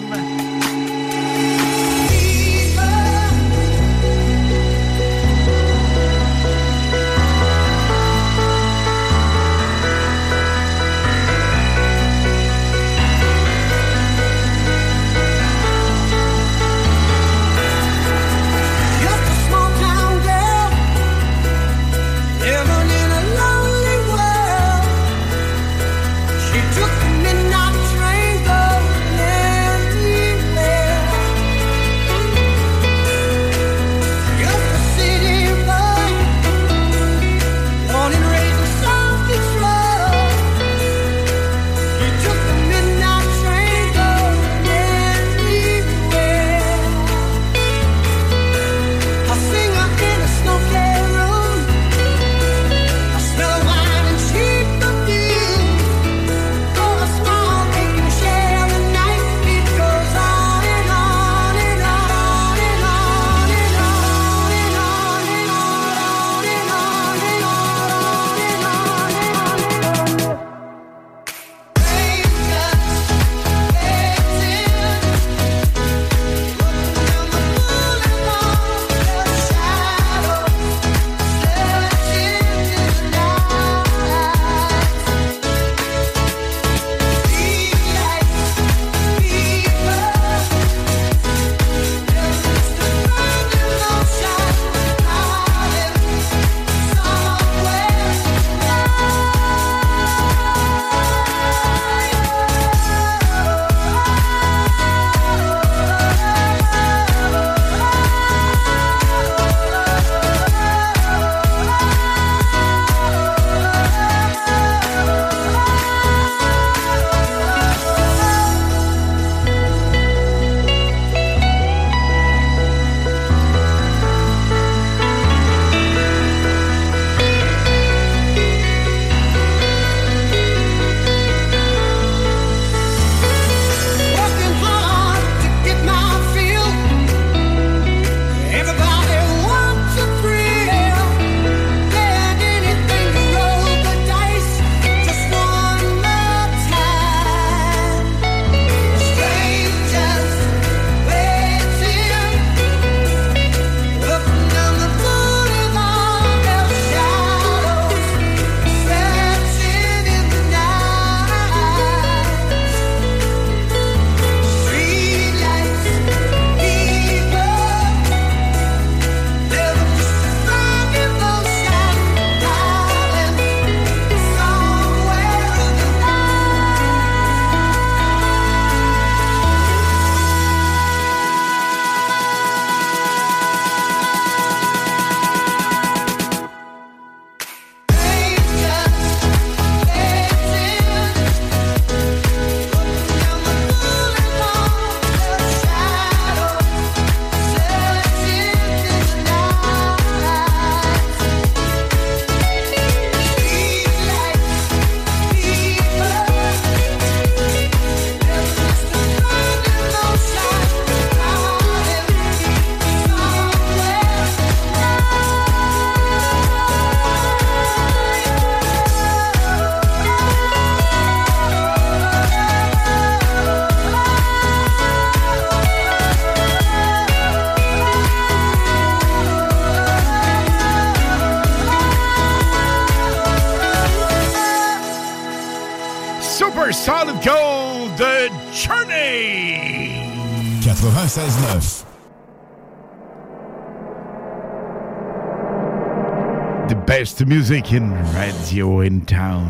Music in radio in town.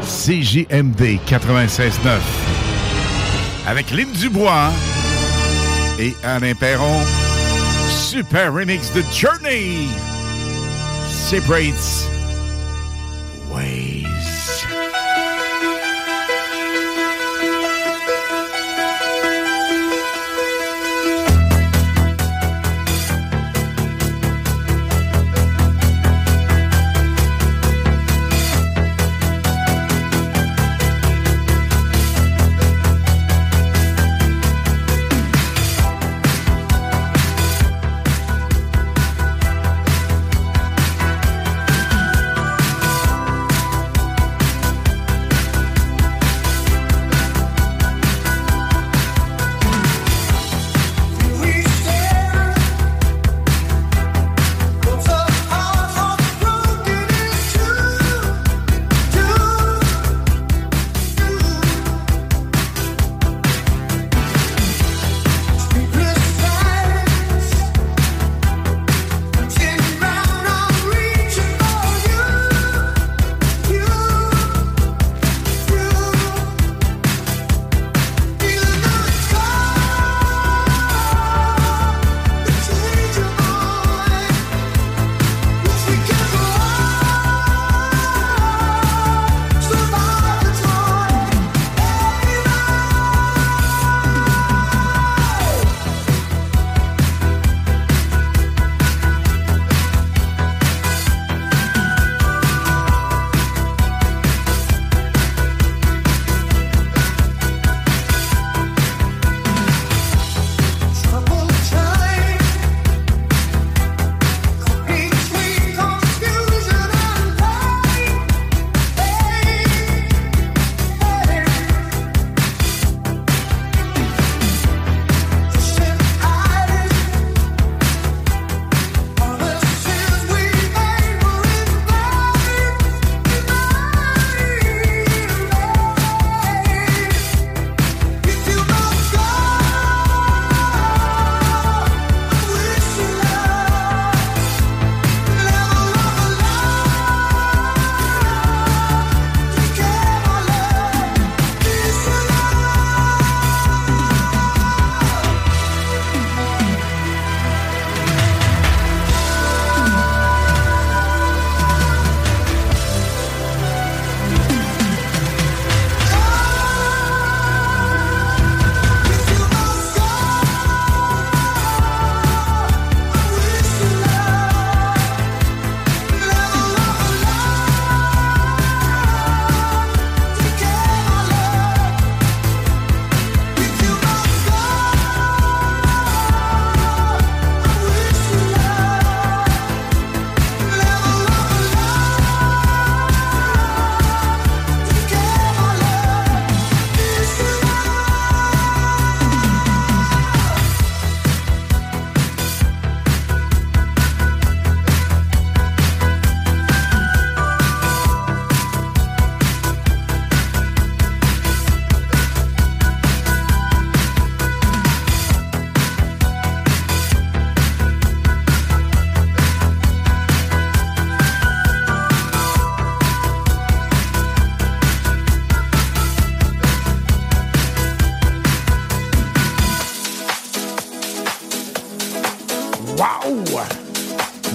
CJMD 96.9. Avec Lynn Dubois et Alain Perron. Super remix de Journey. Separates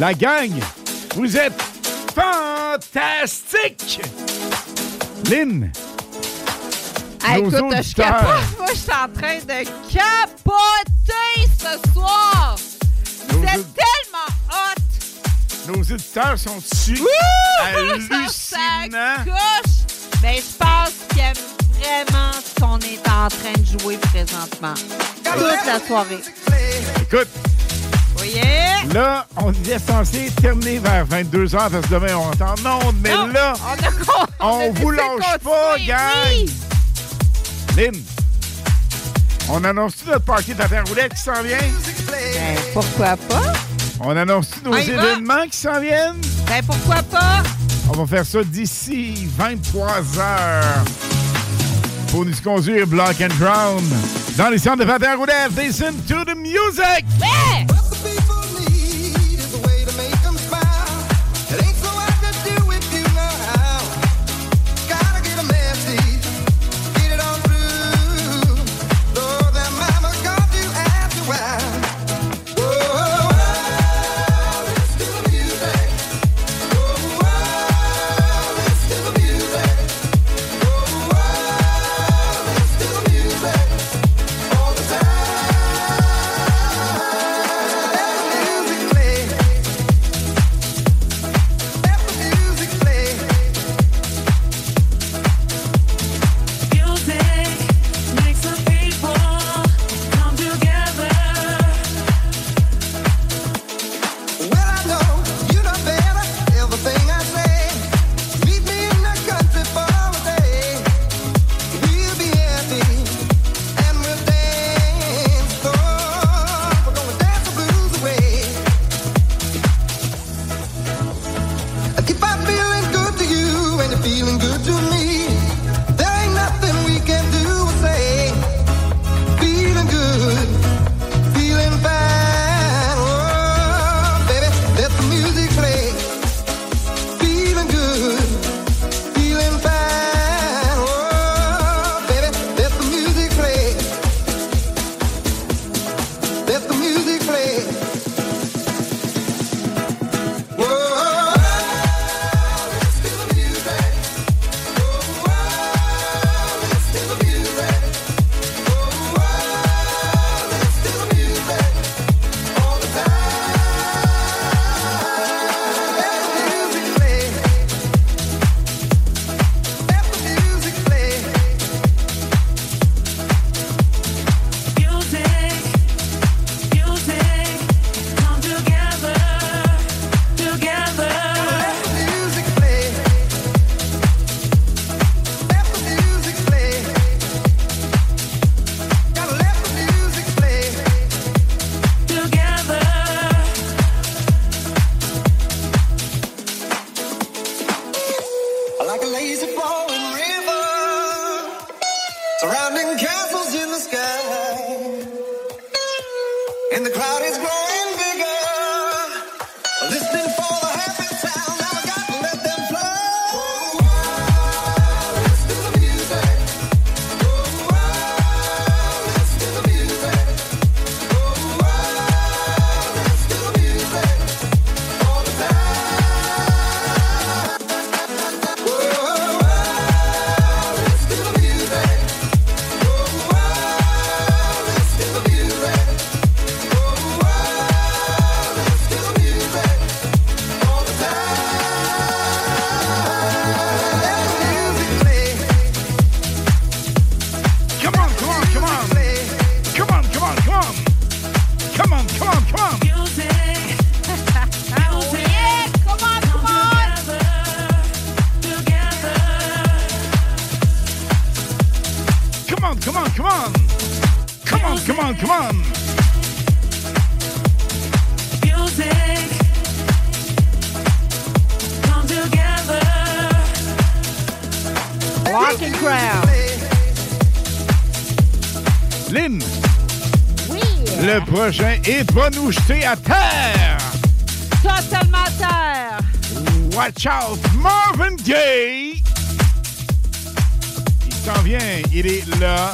La gang, vous êtes fantastique! Lynn, écoute, je capote. Moi, je suis en train de capoter ce soir. Vous êtes tellement hot. nos auditeurs sont dessus. Ça Hallucinant! couche. Ben, je pense qu'ils aiment vraiment ce qu'on est en train de jouer présentement. Toute la soirée. Écoute, voyez? Là, on est censé terminer vers 22h parce que demain, on est en. Mais là, on, vous lâche pas, gars. Oui. Lynn, on annonce-tu notre party d'affaires roulette qui s'en vient? Ben, pourquoi pas? On annonce-tu nos événements qui s'en viennent? Ben, pourquoi pas? On va faire ça d'ici 23 heures. Pour nous conduire Block and Drown dans les centres de Pater Roulette. Listen to the music! et va nous jeter à terre. Totalement à terre. Watch out, Marvin Gaye. Il s'en vient, il est là.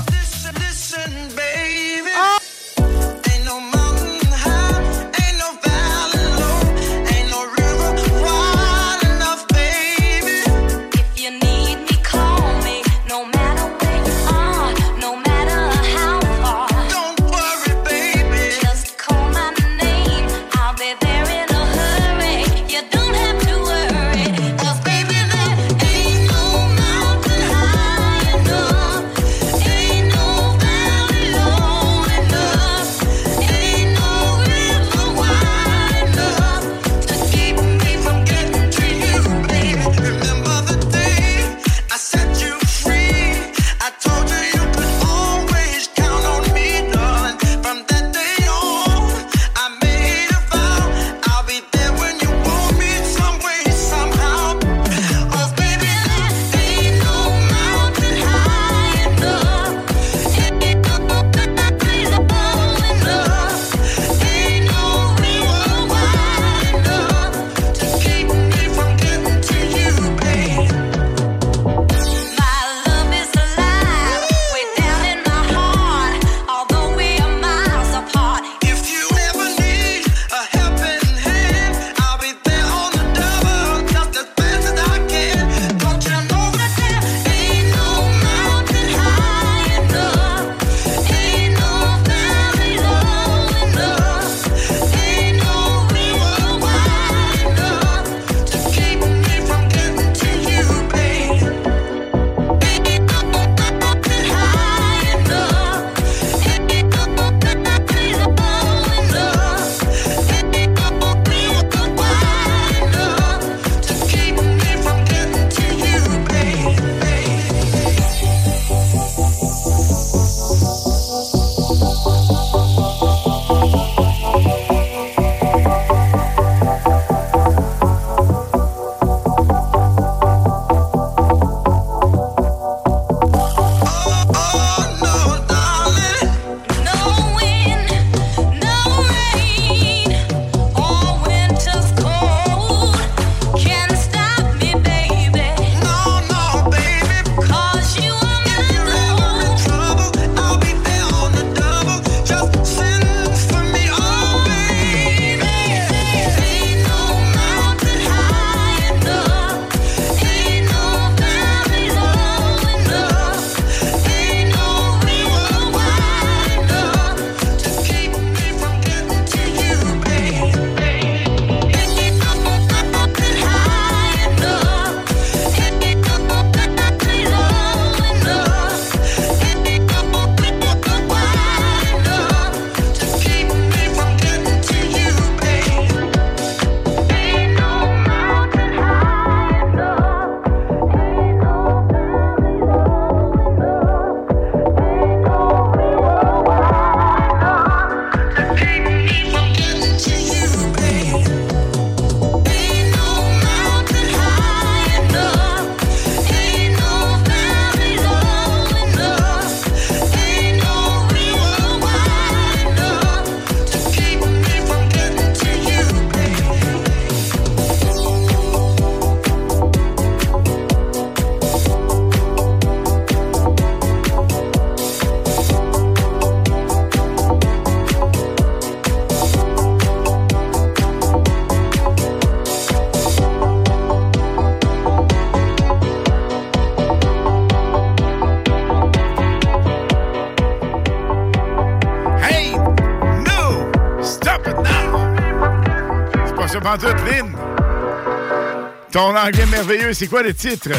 Anglais merveilleux, c'est quoi le titre?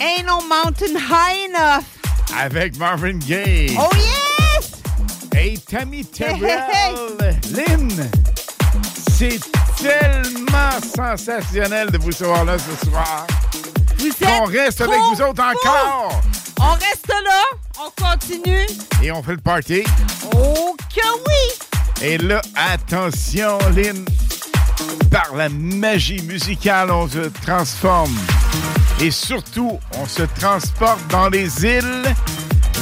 Ain't no mountain high enough. Avec Marvin Gaye. Oh yes! Hey, Tammy Hey, Terrell. Lynn, c'est tellement sensationnel de vous savoir là ce soir. Vous On êtes reste avec vous autres encore. On reste là, on continue. Et on fait le party. Oh que oui! Et là, attention, Lynn. Par la magie musicale, on se transforme. Et surtout, on se transporte dans les îles.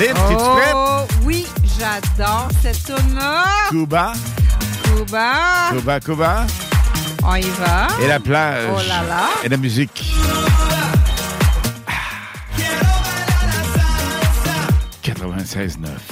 Lynn, es-tu prête? Oh oui, j'adore cette tune-là. Cuba, Cuba. Cuba, Cuba. On y va. Et la plage. Oh là là. Et la musique. Ah. 96.9.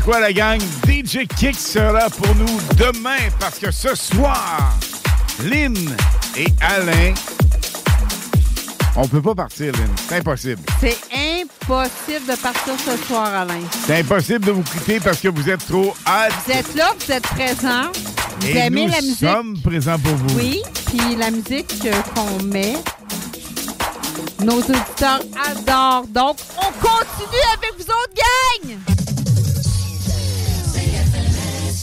savez quoi, la gang? DJ Kick sera pour nous demain parce que ce soir, Lynn et Alain, on peut pas partir, Lynn. C'est impossible. C'est impossible. de partir ce soir, Alain. C'est impossible de vous quitter parce que vous êtes trop hâte. Vous êtes là, vous êtes présents. Vous Et aimez nous la musique. sommes présents pour vous. Oui, puis la musique euh, qu'on met, nos auditeurs adorent. Donc, on continue avec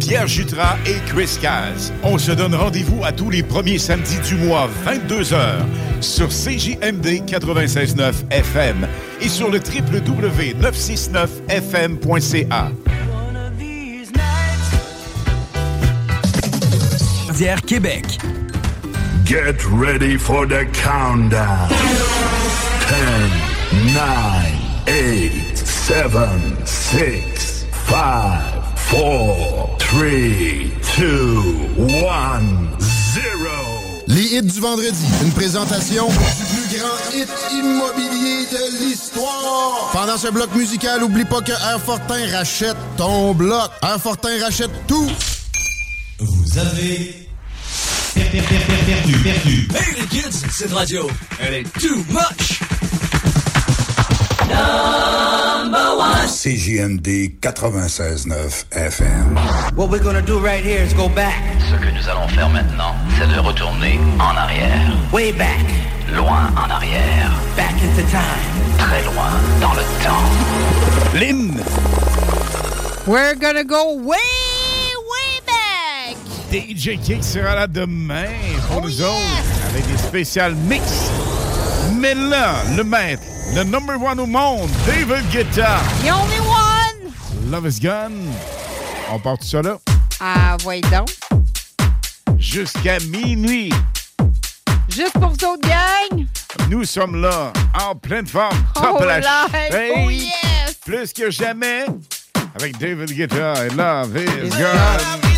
Pierre Jutras et Chris Caz. On se donne rendez-vous à tous les premiers samedis du mois, 22h, sur CJMD 96.9 FM et sur le www.969fm.ca. Bière Québec. Get ready for the countdown. 10, 9, 8, 7, 6, 5, 4, 3, 2, 1, 0. Les hits du vendredi. Une présentation du plus grand hit immobilier de l'histoire. Pendant ce bloc musical, oublie pas que Airfortin rachète ton bloc. Airfortin rachète tout. Vous avez per- per- per- per- perdu, perdu. Hey les kids, cette radio, elle est too much. One. CJMD 96.9 FM. What we're gonna do right here is go back. Ce que nous allons faire maintenant, c'est de retourner en arrière. Way back. Loin en arrière. Back into time. Très loin dans le temps. Lynn! We're gonna go way, way back! DJ Kick sera là demain pour nous autres avec des spéciales mix. Mais là, le maître, le number one au monde, David Guetta, The only one! Love is Gone. On part tout ça là Ah, voyez donc. jusqu'à minuit. Juste pour vous autres, gang! Nous sommes là, en pleine forme, top Oh, la. Oh, yes. Plus que jamais, avec David Guetta et Love Is Gone.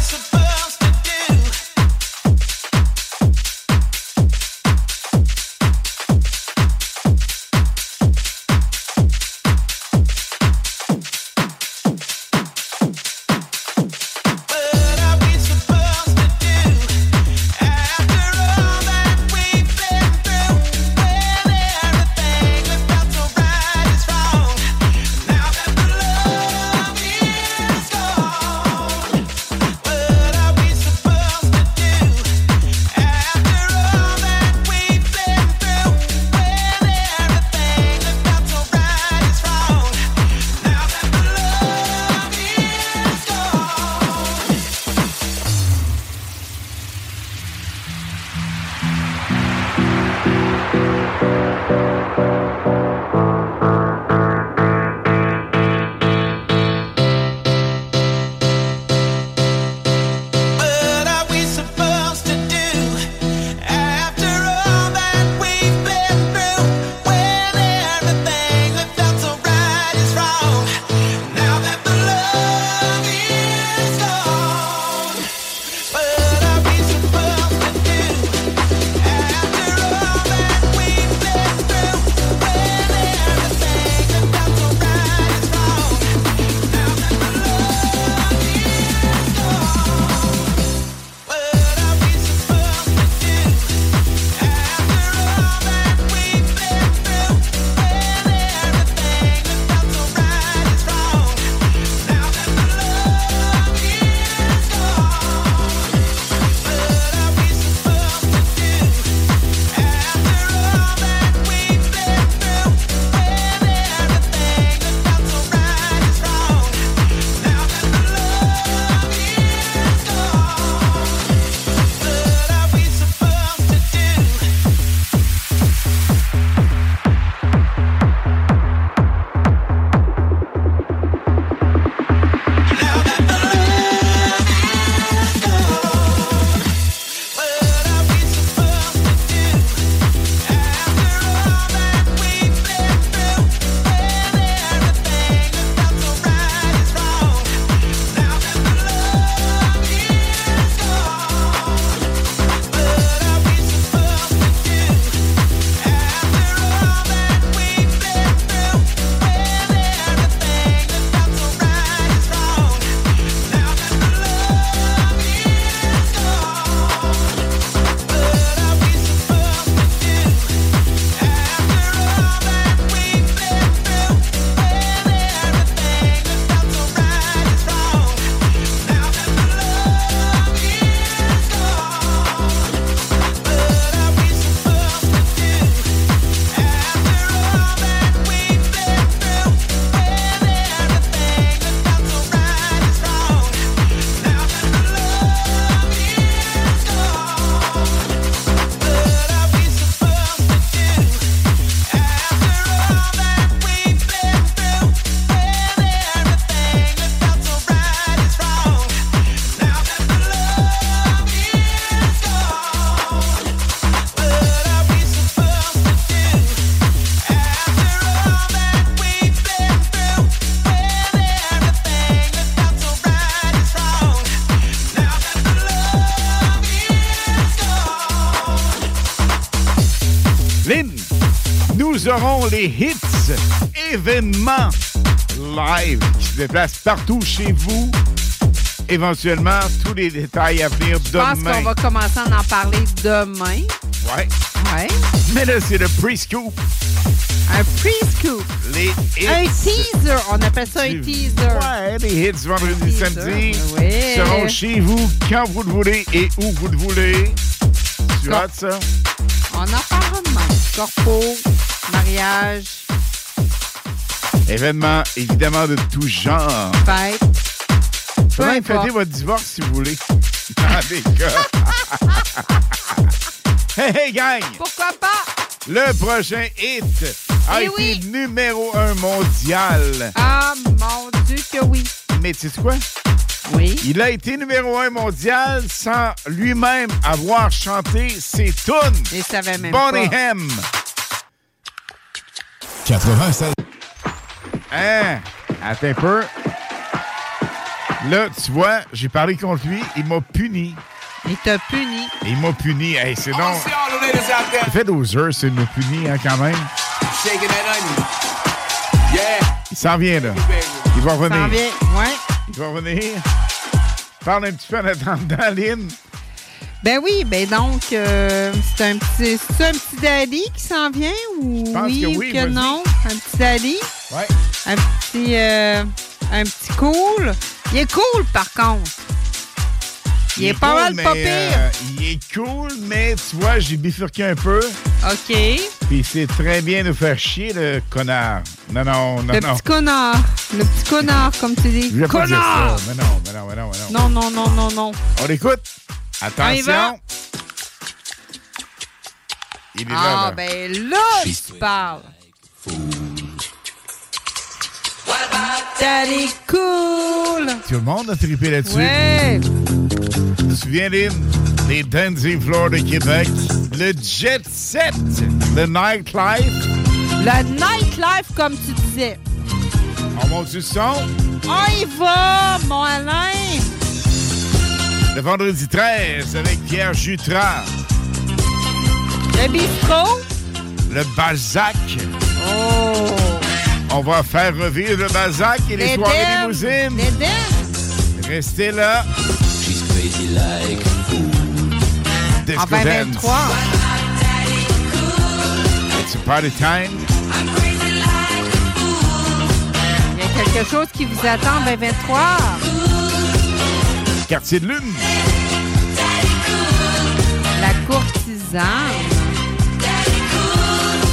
Aurons les hits événements live qui se déplacent partout chez vous. Éventuellement, tous les détails à venir Je pense demain. qu'on va commencer à en parler demain. Ouais. Ouais. Mais là, c'est le pre-scoop. Un pre-scoop. Les hits. Un teaser. On appelle ça un teaser. Ouais, les hits vendredi, samedi Oui. seront chez vous quand vous le voulez et où vous le voulez. Tu as ça? On en parlera demain. Corpo, Événements, évidemment, de tout genre. fête. Vous même fêter votre divorce si vous voulez. Dans les cas. hey, hey, gang! Pourquoi pas? Le prochain hit a Eh été oui. numéro un mondial. Ah, mon Dieu que oui. Mais tu sais quoi? Oui. Il a été numéro un mondial sans lui-même avoir chanté ses tunes. Il savait même Bonnie pas. M. 96. Hein? Attends un peu. Là, tu vois, j'ai parlé contre lui, il m'a puni. Il t'a puni. Il m'a puni. Hey, c'est donc. Ça fait 12 heures, c'est me puni, hein, quand même. Il s'en vient, là. Il va revenir. en vient. Ouais. Il va revenir. Parle un petit peu en attendant, Lynn. Ben oui, ben donc, euh, c'est un petit, c'est un petit daddy qui s'en vient ou pense oui, que ou oui, que vas-y. non? Un petit daddy? Ouais. Un petit, euh, un petit cool? Il est cool, par contre. Il, est, pas cool, mal mais, pas pire. euh, il est cool, mais tu vois, j'ai bifurqué un peu. OK. Puis c'est très bien nous faire chier, le connard. Non, non, non, le non. petit connard. Le petit connard, comme tu dis. Je vais pas dire connard! Mais non, mais non, mais non, mais non. Non, non, non, non, non. On l'écoute? Attention. Il est là, Ah, là. ben là, tu parles. Daddy cool. Tout le monde a trippé là-dessus. Ouais. Tu te souviens, Lynn? Les dancing floors de Québec. Le jet set. Le nightlife. Le nightlife, comme tu disais. On monte du son. On y va, mon Alain. Le vendredi 13 avec Pierre Jutras. Le bistrot? Le Balzac. Oh. On va faire revivre le Balzac et les, soirées L'Éden. limousines. L'Éden. Restez là. She's crazy like Disco En Dance. 2023. It's a party time. Il y a quelque chose qui vous attend en 2023. Quartier de Lune. La courtisane.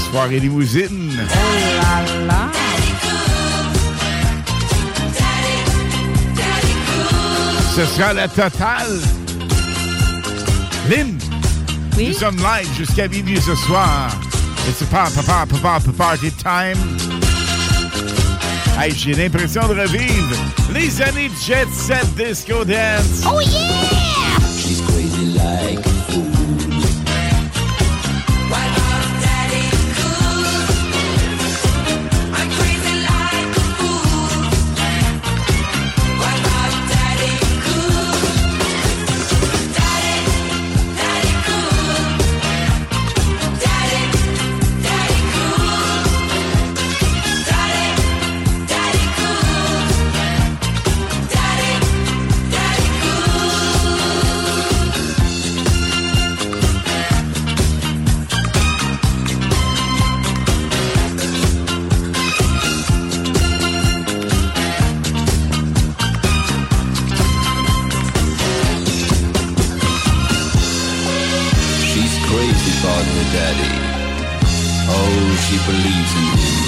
Soirée limousine. Oh là là. Ce sera la totale. Lynn, nous sommes live jusqu'à minuit ce soir. It's a pa- pa- pa- pa- party time. Hey, j'ai l'impression de revivre les années Jet Set Disco Dance. Oh yeah! She's crazy like about her daddy. Oh, she believes in him.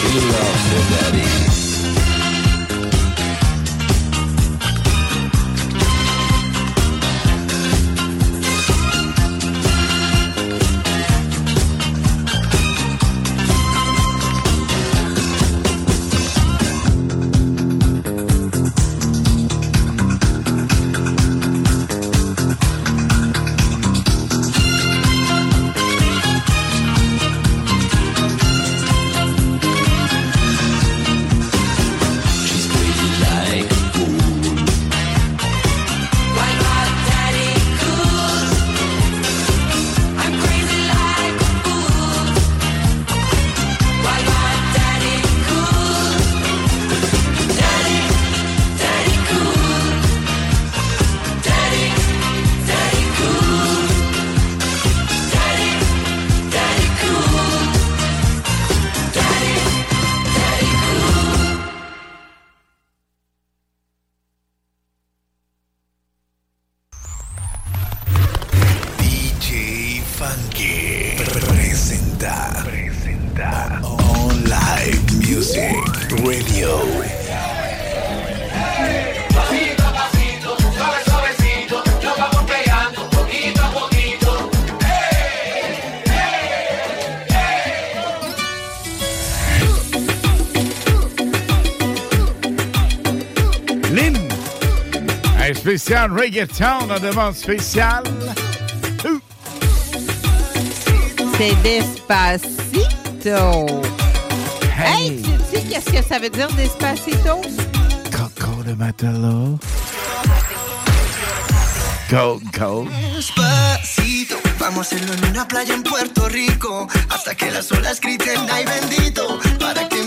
She loves her daddy. reggaeton, la demande spéciale. Uh. C'est Despacito. Hey, hey tu sais qu'est-ce que ça veut dire Despacito? Coco de Matalo. Go, go. Despacito, vamos a hacerlo en una playa en Puerto Rico. Hasta que las olas griten, ay bendito. Para que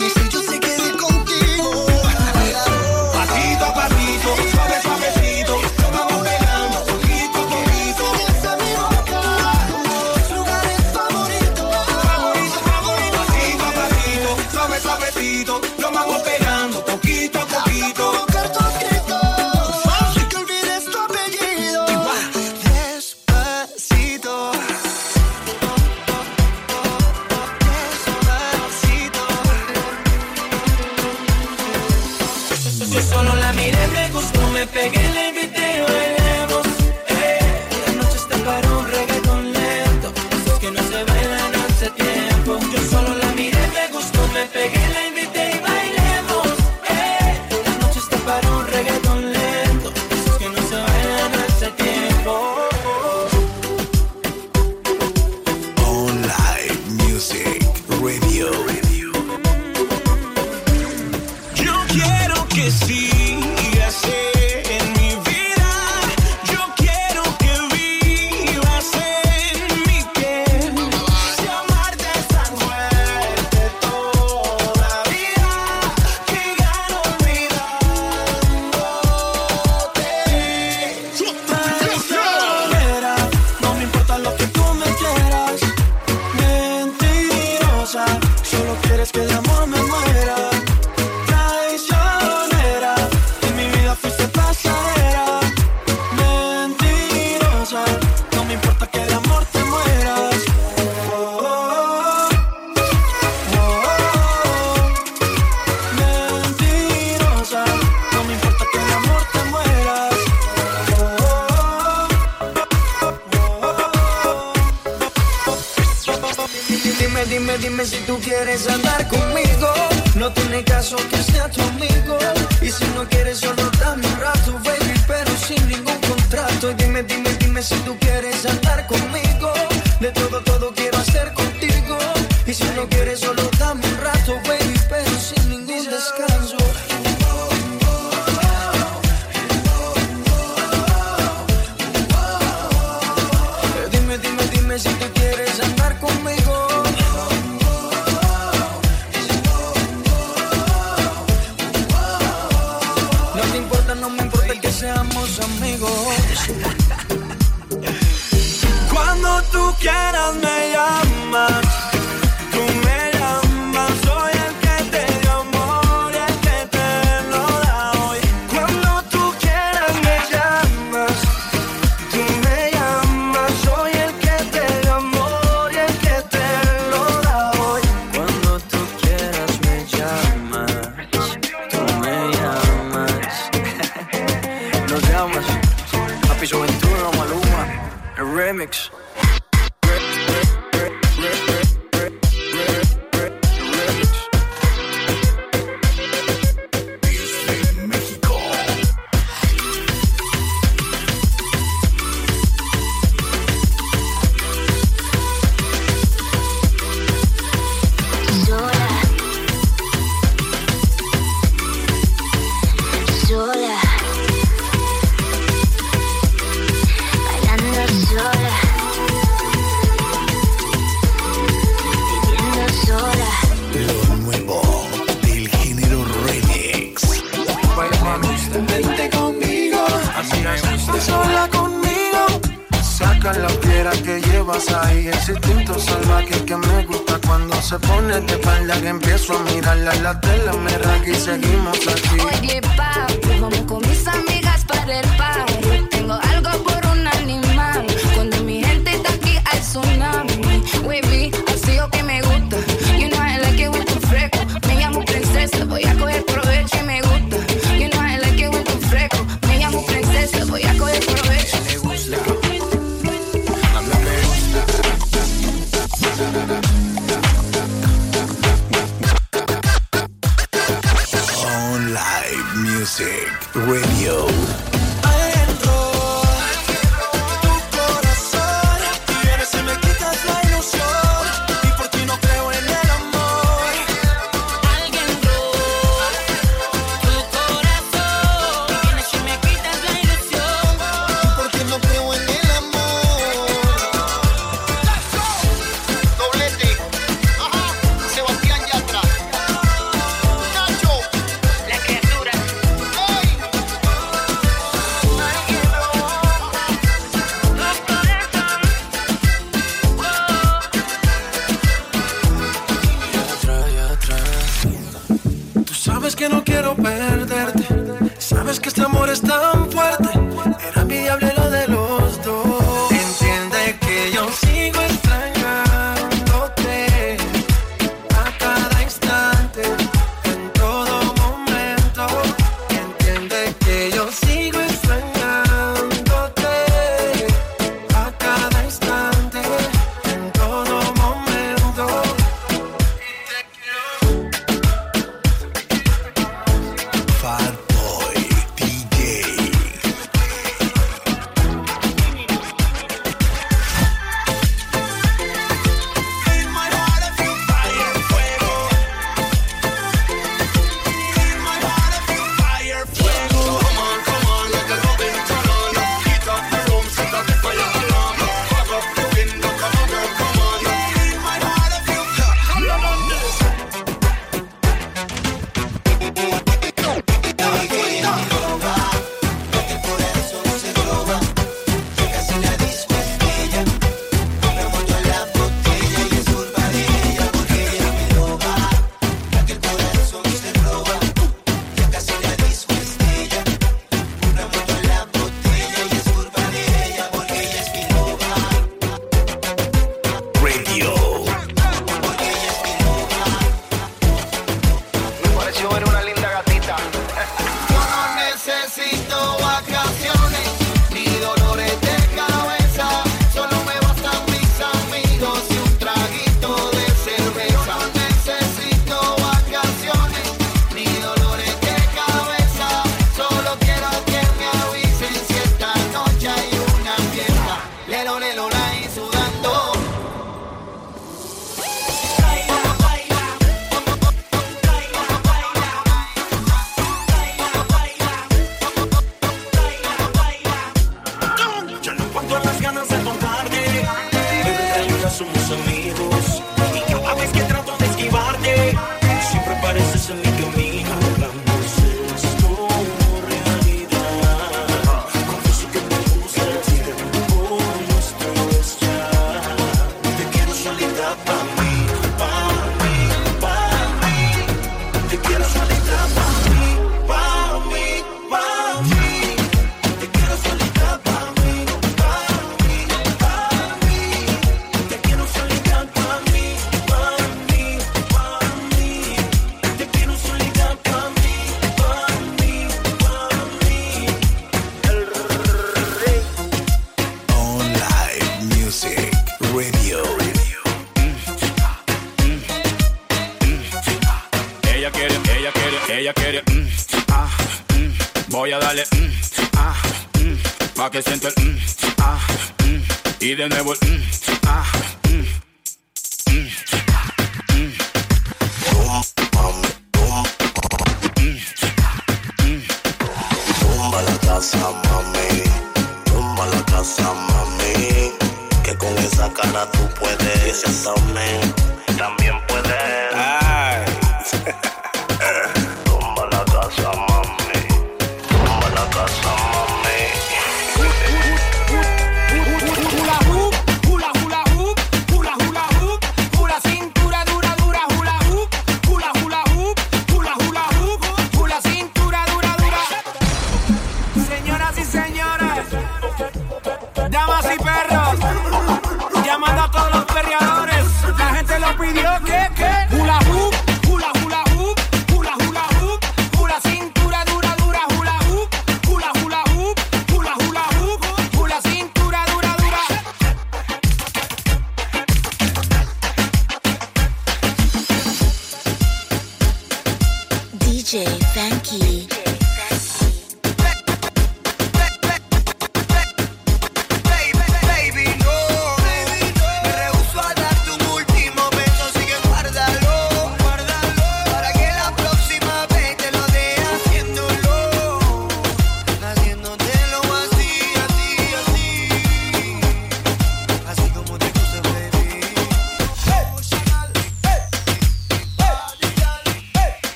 y de nuevo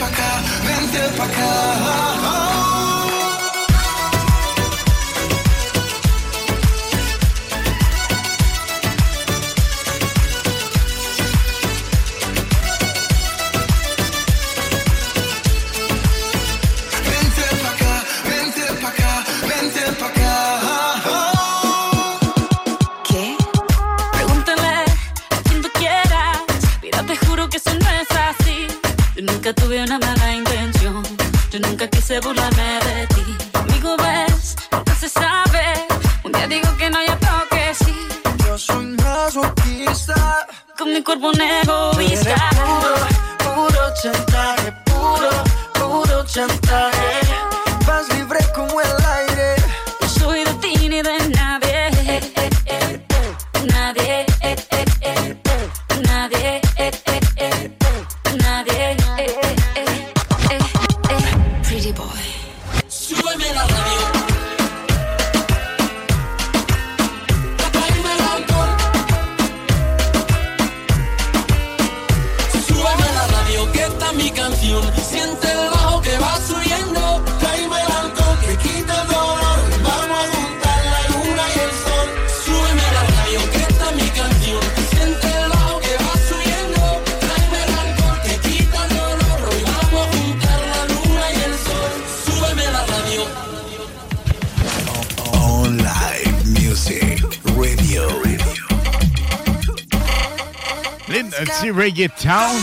пока, вентиль пока.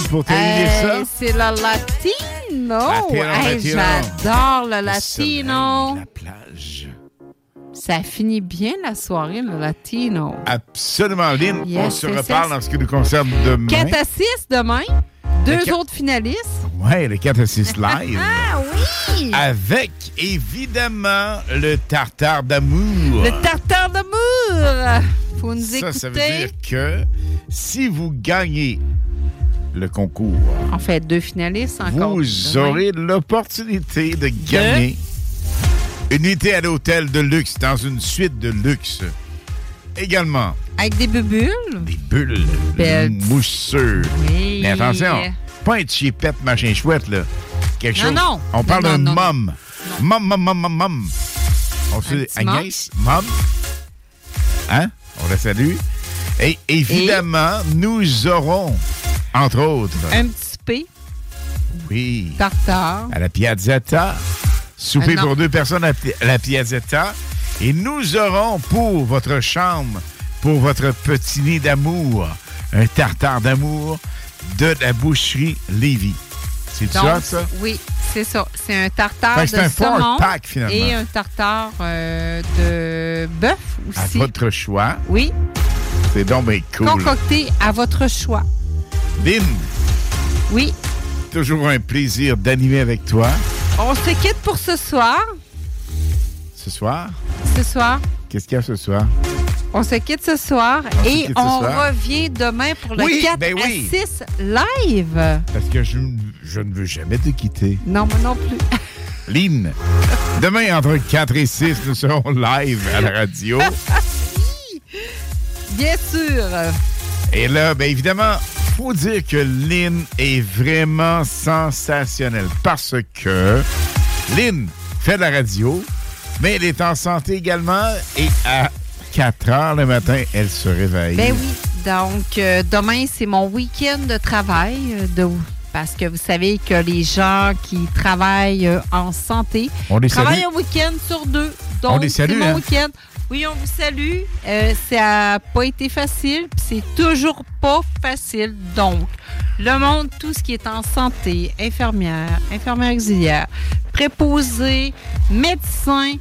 Pour terminer Hey, ça. Euh, C'est le latino. Latino, Hey, latino. J'adore le Le latino. La plage. Ça finit bien la soirée, le latino. Absolument, Lynn. Yes, on se reparle en ce qui nous concerne demain. 4 à 6 demain. Deux quatre- autres finalistes. Ouais, le 4 à 6 live. Ah oui! Avec, évidemment, le tartare d'amour. Le tartare d'amour! Faut nous Ça, écouter. ça veut dire que si vous gagnez le concours, En fait, deux finalistes encore. vous aurez l'opportunité de gagner une nuitée à l'hôtel de luxe dans une suite de luxe. Également, Avec des bubules. des bulles Belles. mousseux. Oui. Mais attention, pas un chipette machin chouette, là. Quelque Non, chose. non. On parle d'un mum. Mum, mum, mum, mum, mum. On se Agnès, mum? Hein? On la salue. Et? évidemment, nous aurons, entre autres, Un petit P. oui, Tartare. à la Piazzetta, souper Ah, pour deux personnes à, à la Piazzetta. Et nous aurons pour votre chambre, pour votre petit nid d'amour, un tartare d'amour de la boucherie Lévis. C'est ça, ça? Oui, c'est ça. C'est un tartare Fait de un saumon pack, finalement. et un tartare euh, de bœuf À aussi. votre choix. Oui, C'est donc bien cool. concocté à votre choix. Lynn, Oui, toujours un plaisir d'animer avec toi on se quitte pour ce soir. ce soir? Ce soir, Qu'est-ce qu'il y a ce soir? on se quitte ce soir On et on soir. revient demain pour le Oui, 4 ben oui. à 6 live. Parce que je, je ne veux jamais te quitter. Non, moi non plus. Lynn, demain, entre 4 et 6, nous serons live à la radio. Bien sûr. Et là, bien évidemment, faut dire que Lynn est vraiment sensationnelle parce que Lynn fait de la radio, mais elle est en santé également et à 4 heures le matin, elle se réveille. Ben oui. Donc, euh, demain, c'est mon week-end de travail. euh, de, parce que vous savez que les gens qui travaillent euh, en santé On les travaillent salue. un week-end sur deux. On Donc, les salue, c'est mon hein? week-end. Oui, on vous salue. Euh, ça n'a pas été facile, puis c'est toujours pas facile. Donc, le monde, tout ce qui est en santé, infirmière, infirmière auxiliaire, préposé, médecin,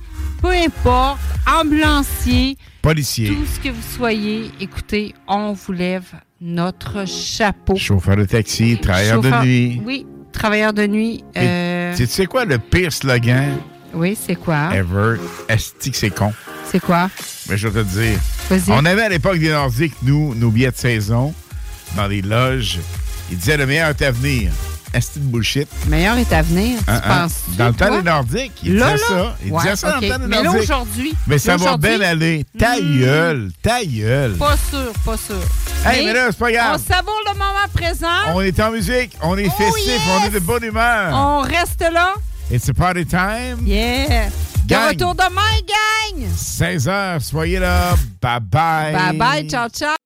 peu importe, ambulancier, Policier, tout ce que vous soyez, écoutez, on vous lève notre chapeau. chauffeur de taxi, travailleur Chauffeur- de nuit. Oui, travailleur de nuit. euh, Tu sais quoi le pire slogan? Oui, c'est quoi? ever? Est-ce que c'est con? C'est quoi? Mais je vais te dire. On avait à l'époque des Nordiques, nous, nos billets de saison, dans les loges. Ils disaient le meilleur est à venir. Est-ce de bullshit? Meilleur est à venir, tu Hein, hein? penses Dans le temps des Nordiques, ils Là, disaient là? ça. Ils Ouais, disaient ça dans le temps des Mais là, Nordiques. aujourd'hui- Mais ça va bien aller. Ta Hmm. gueule, ta gueule. Pas sûr, pas sûr. Hey, mais là, c'est pas grave. On savoure le moment présent. On est en musique, on est festif, yes! on est de bonne humeur. On reste là. It's a party time. Yeah. De Gang. retour demain, gang. 16h, soyez là. Bye bye. Bye bye, ciao, ciao.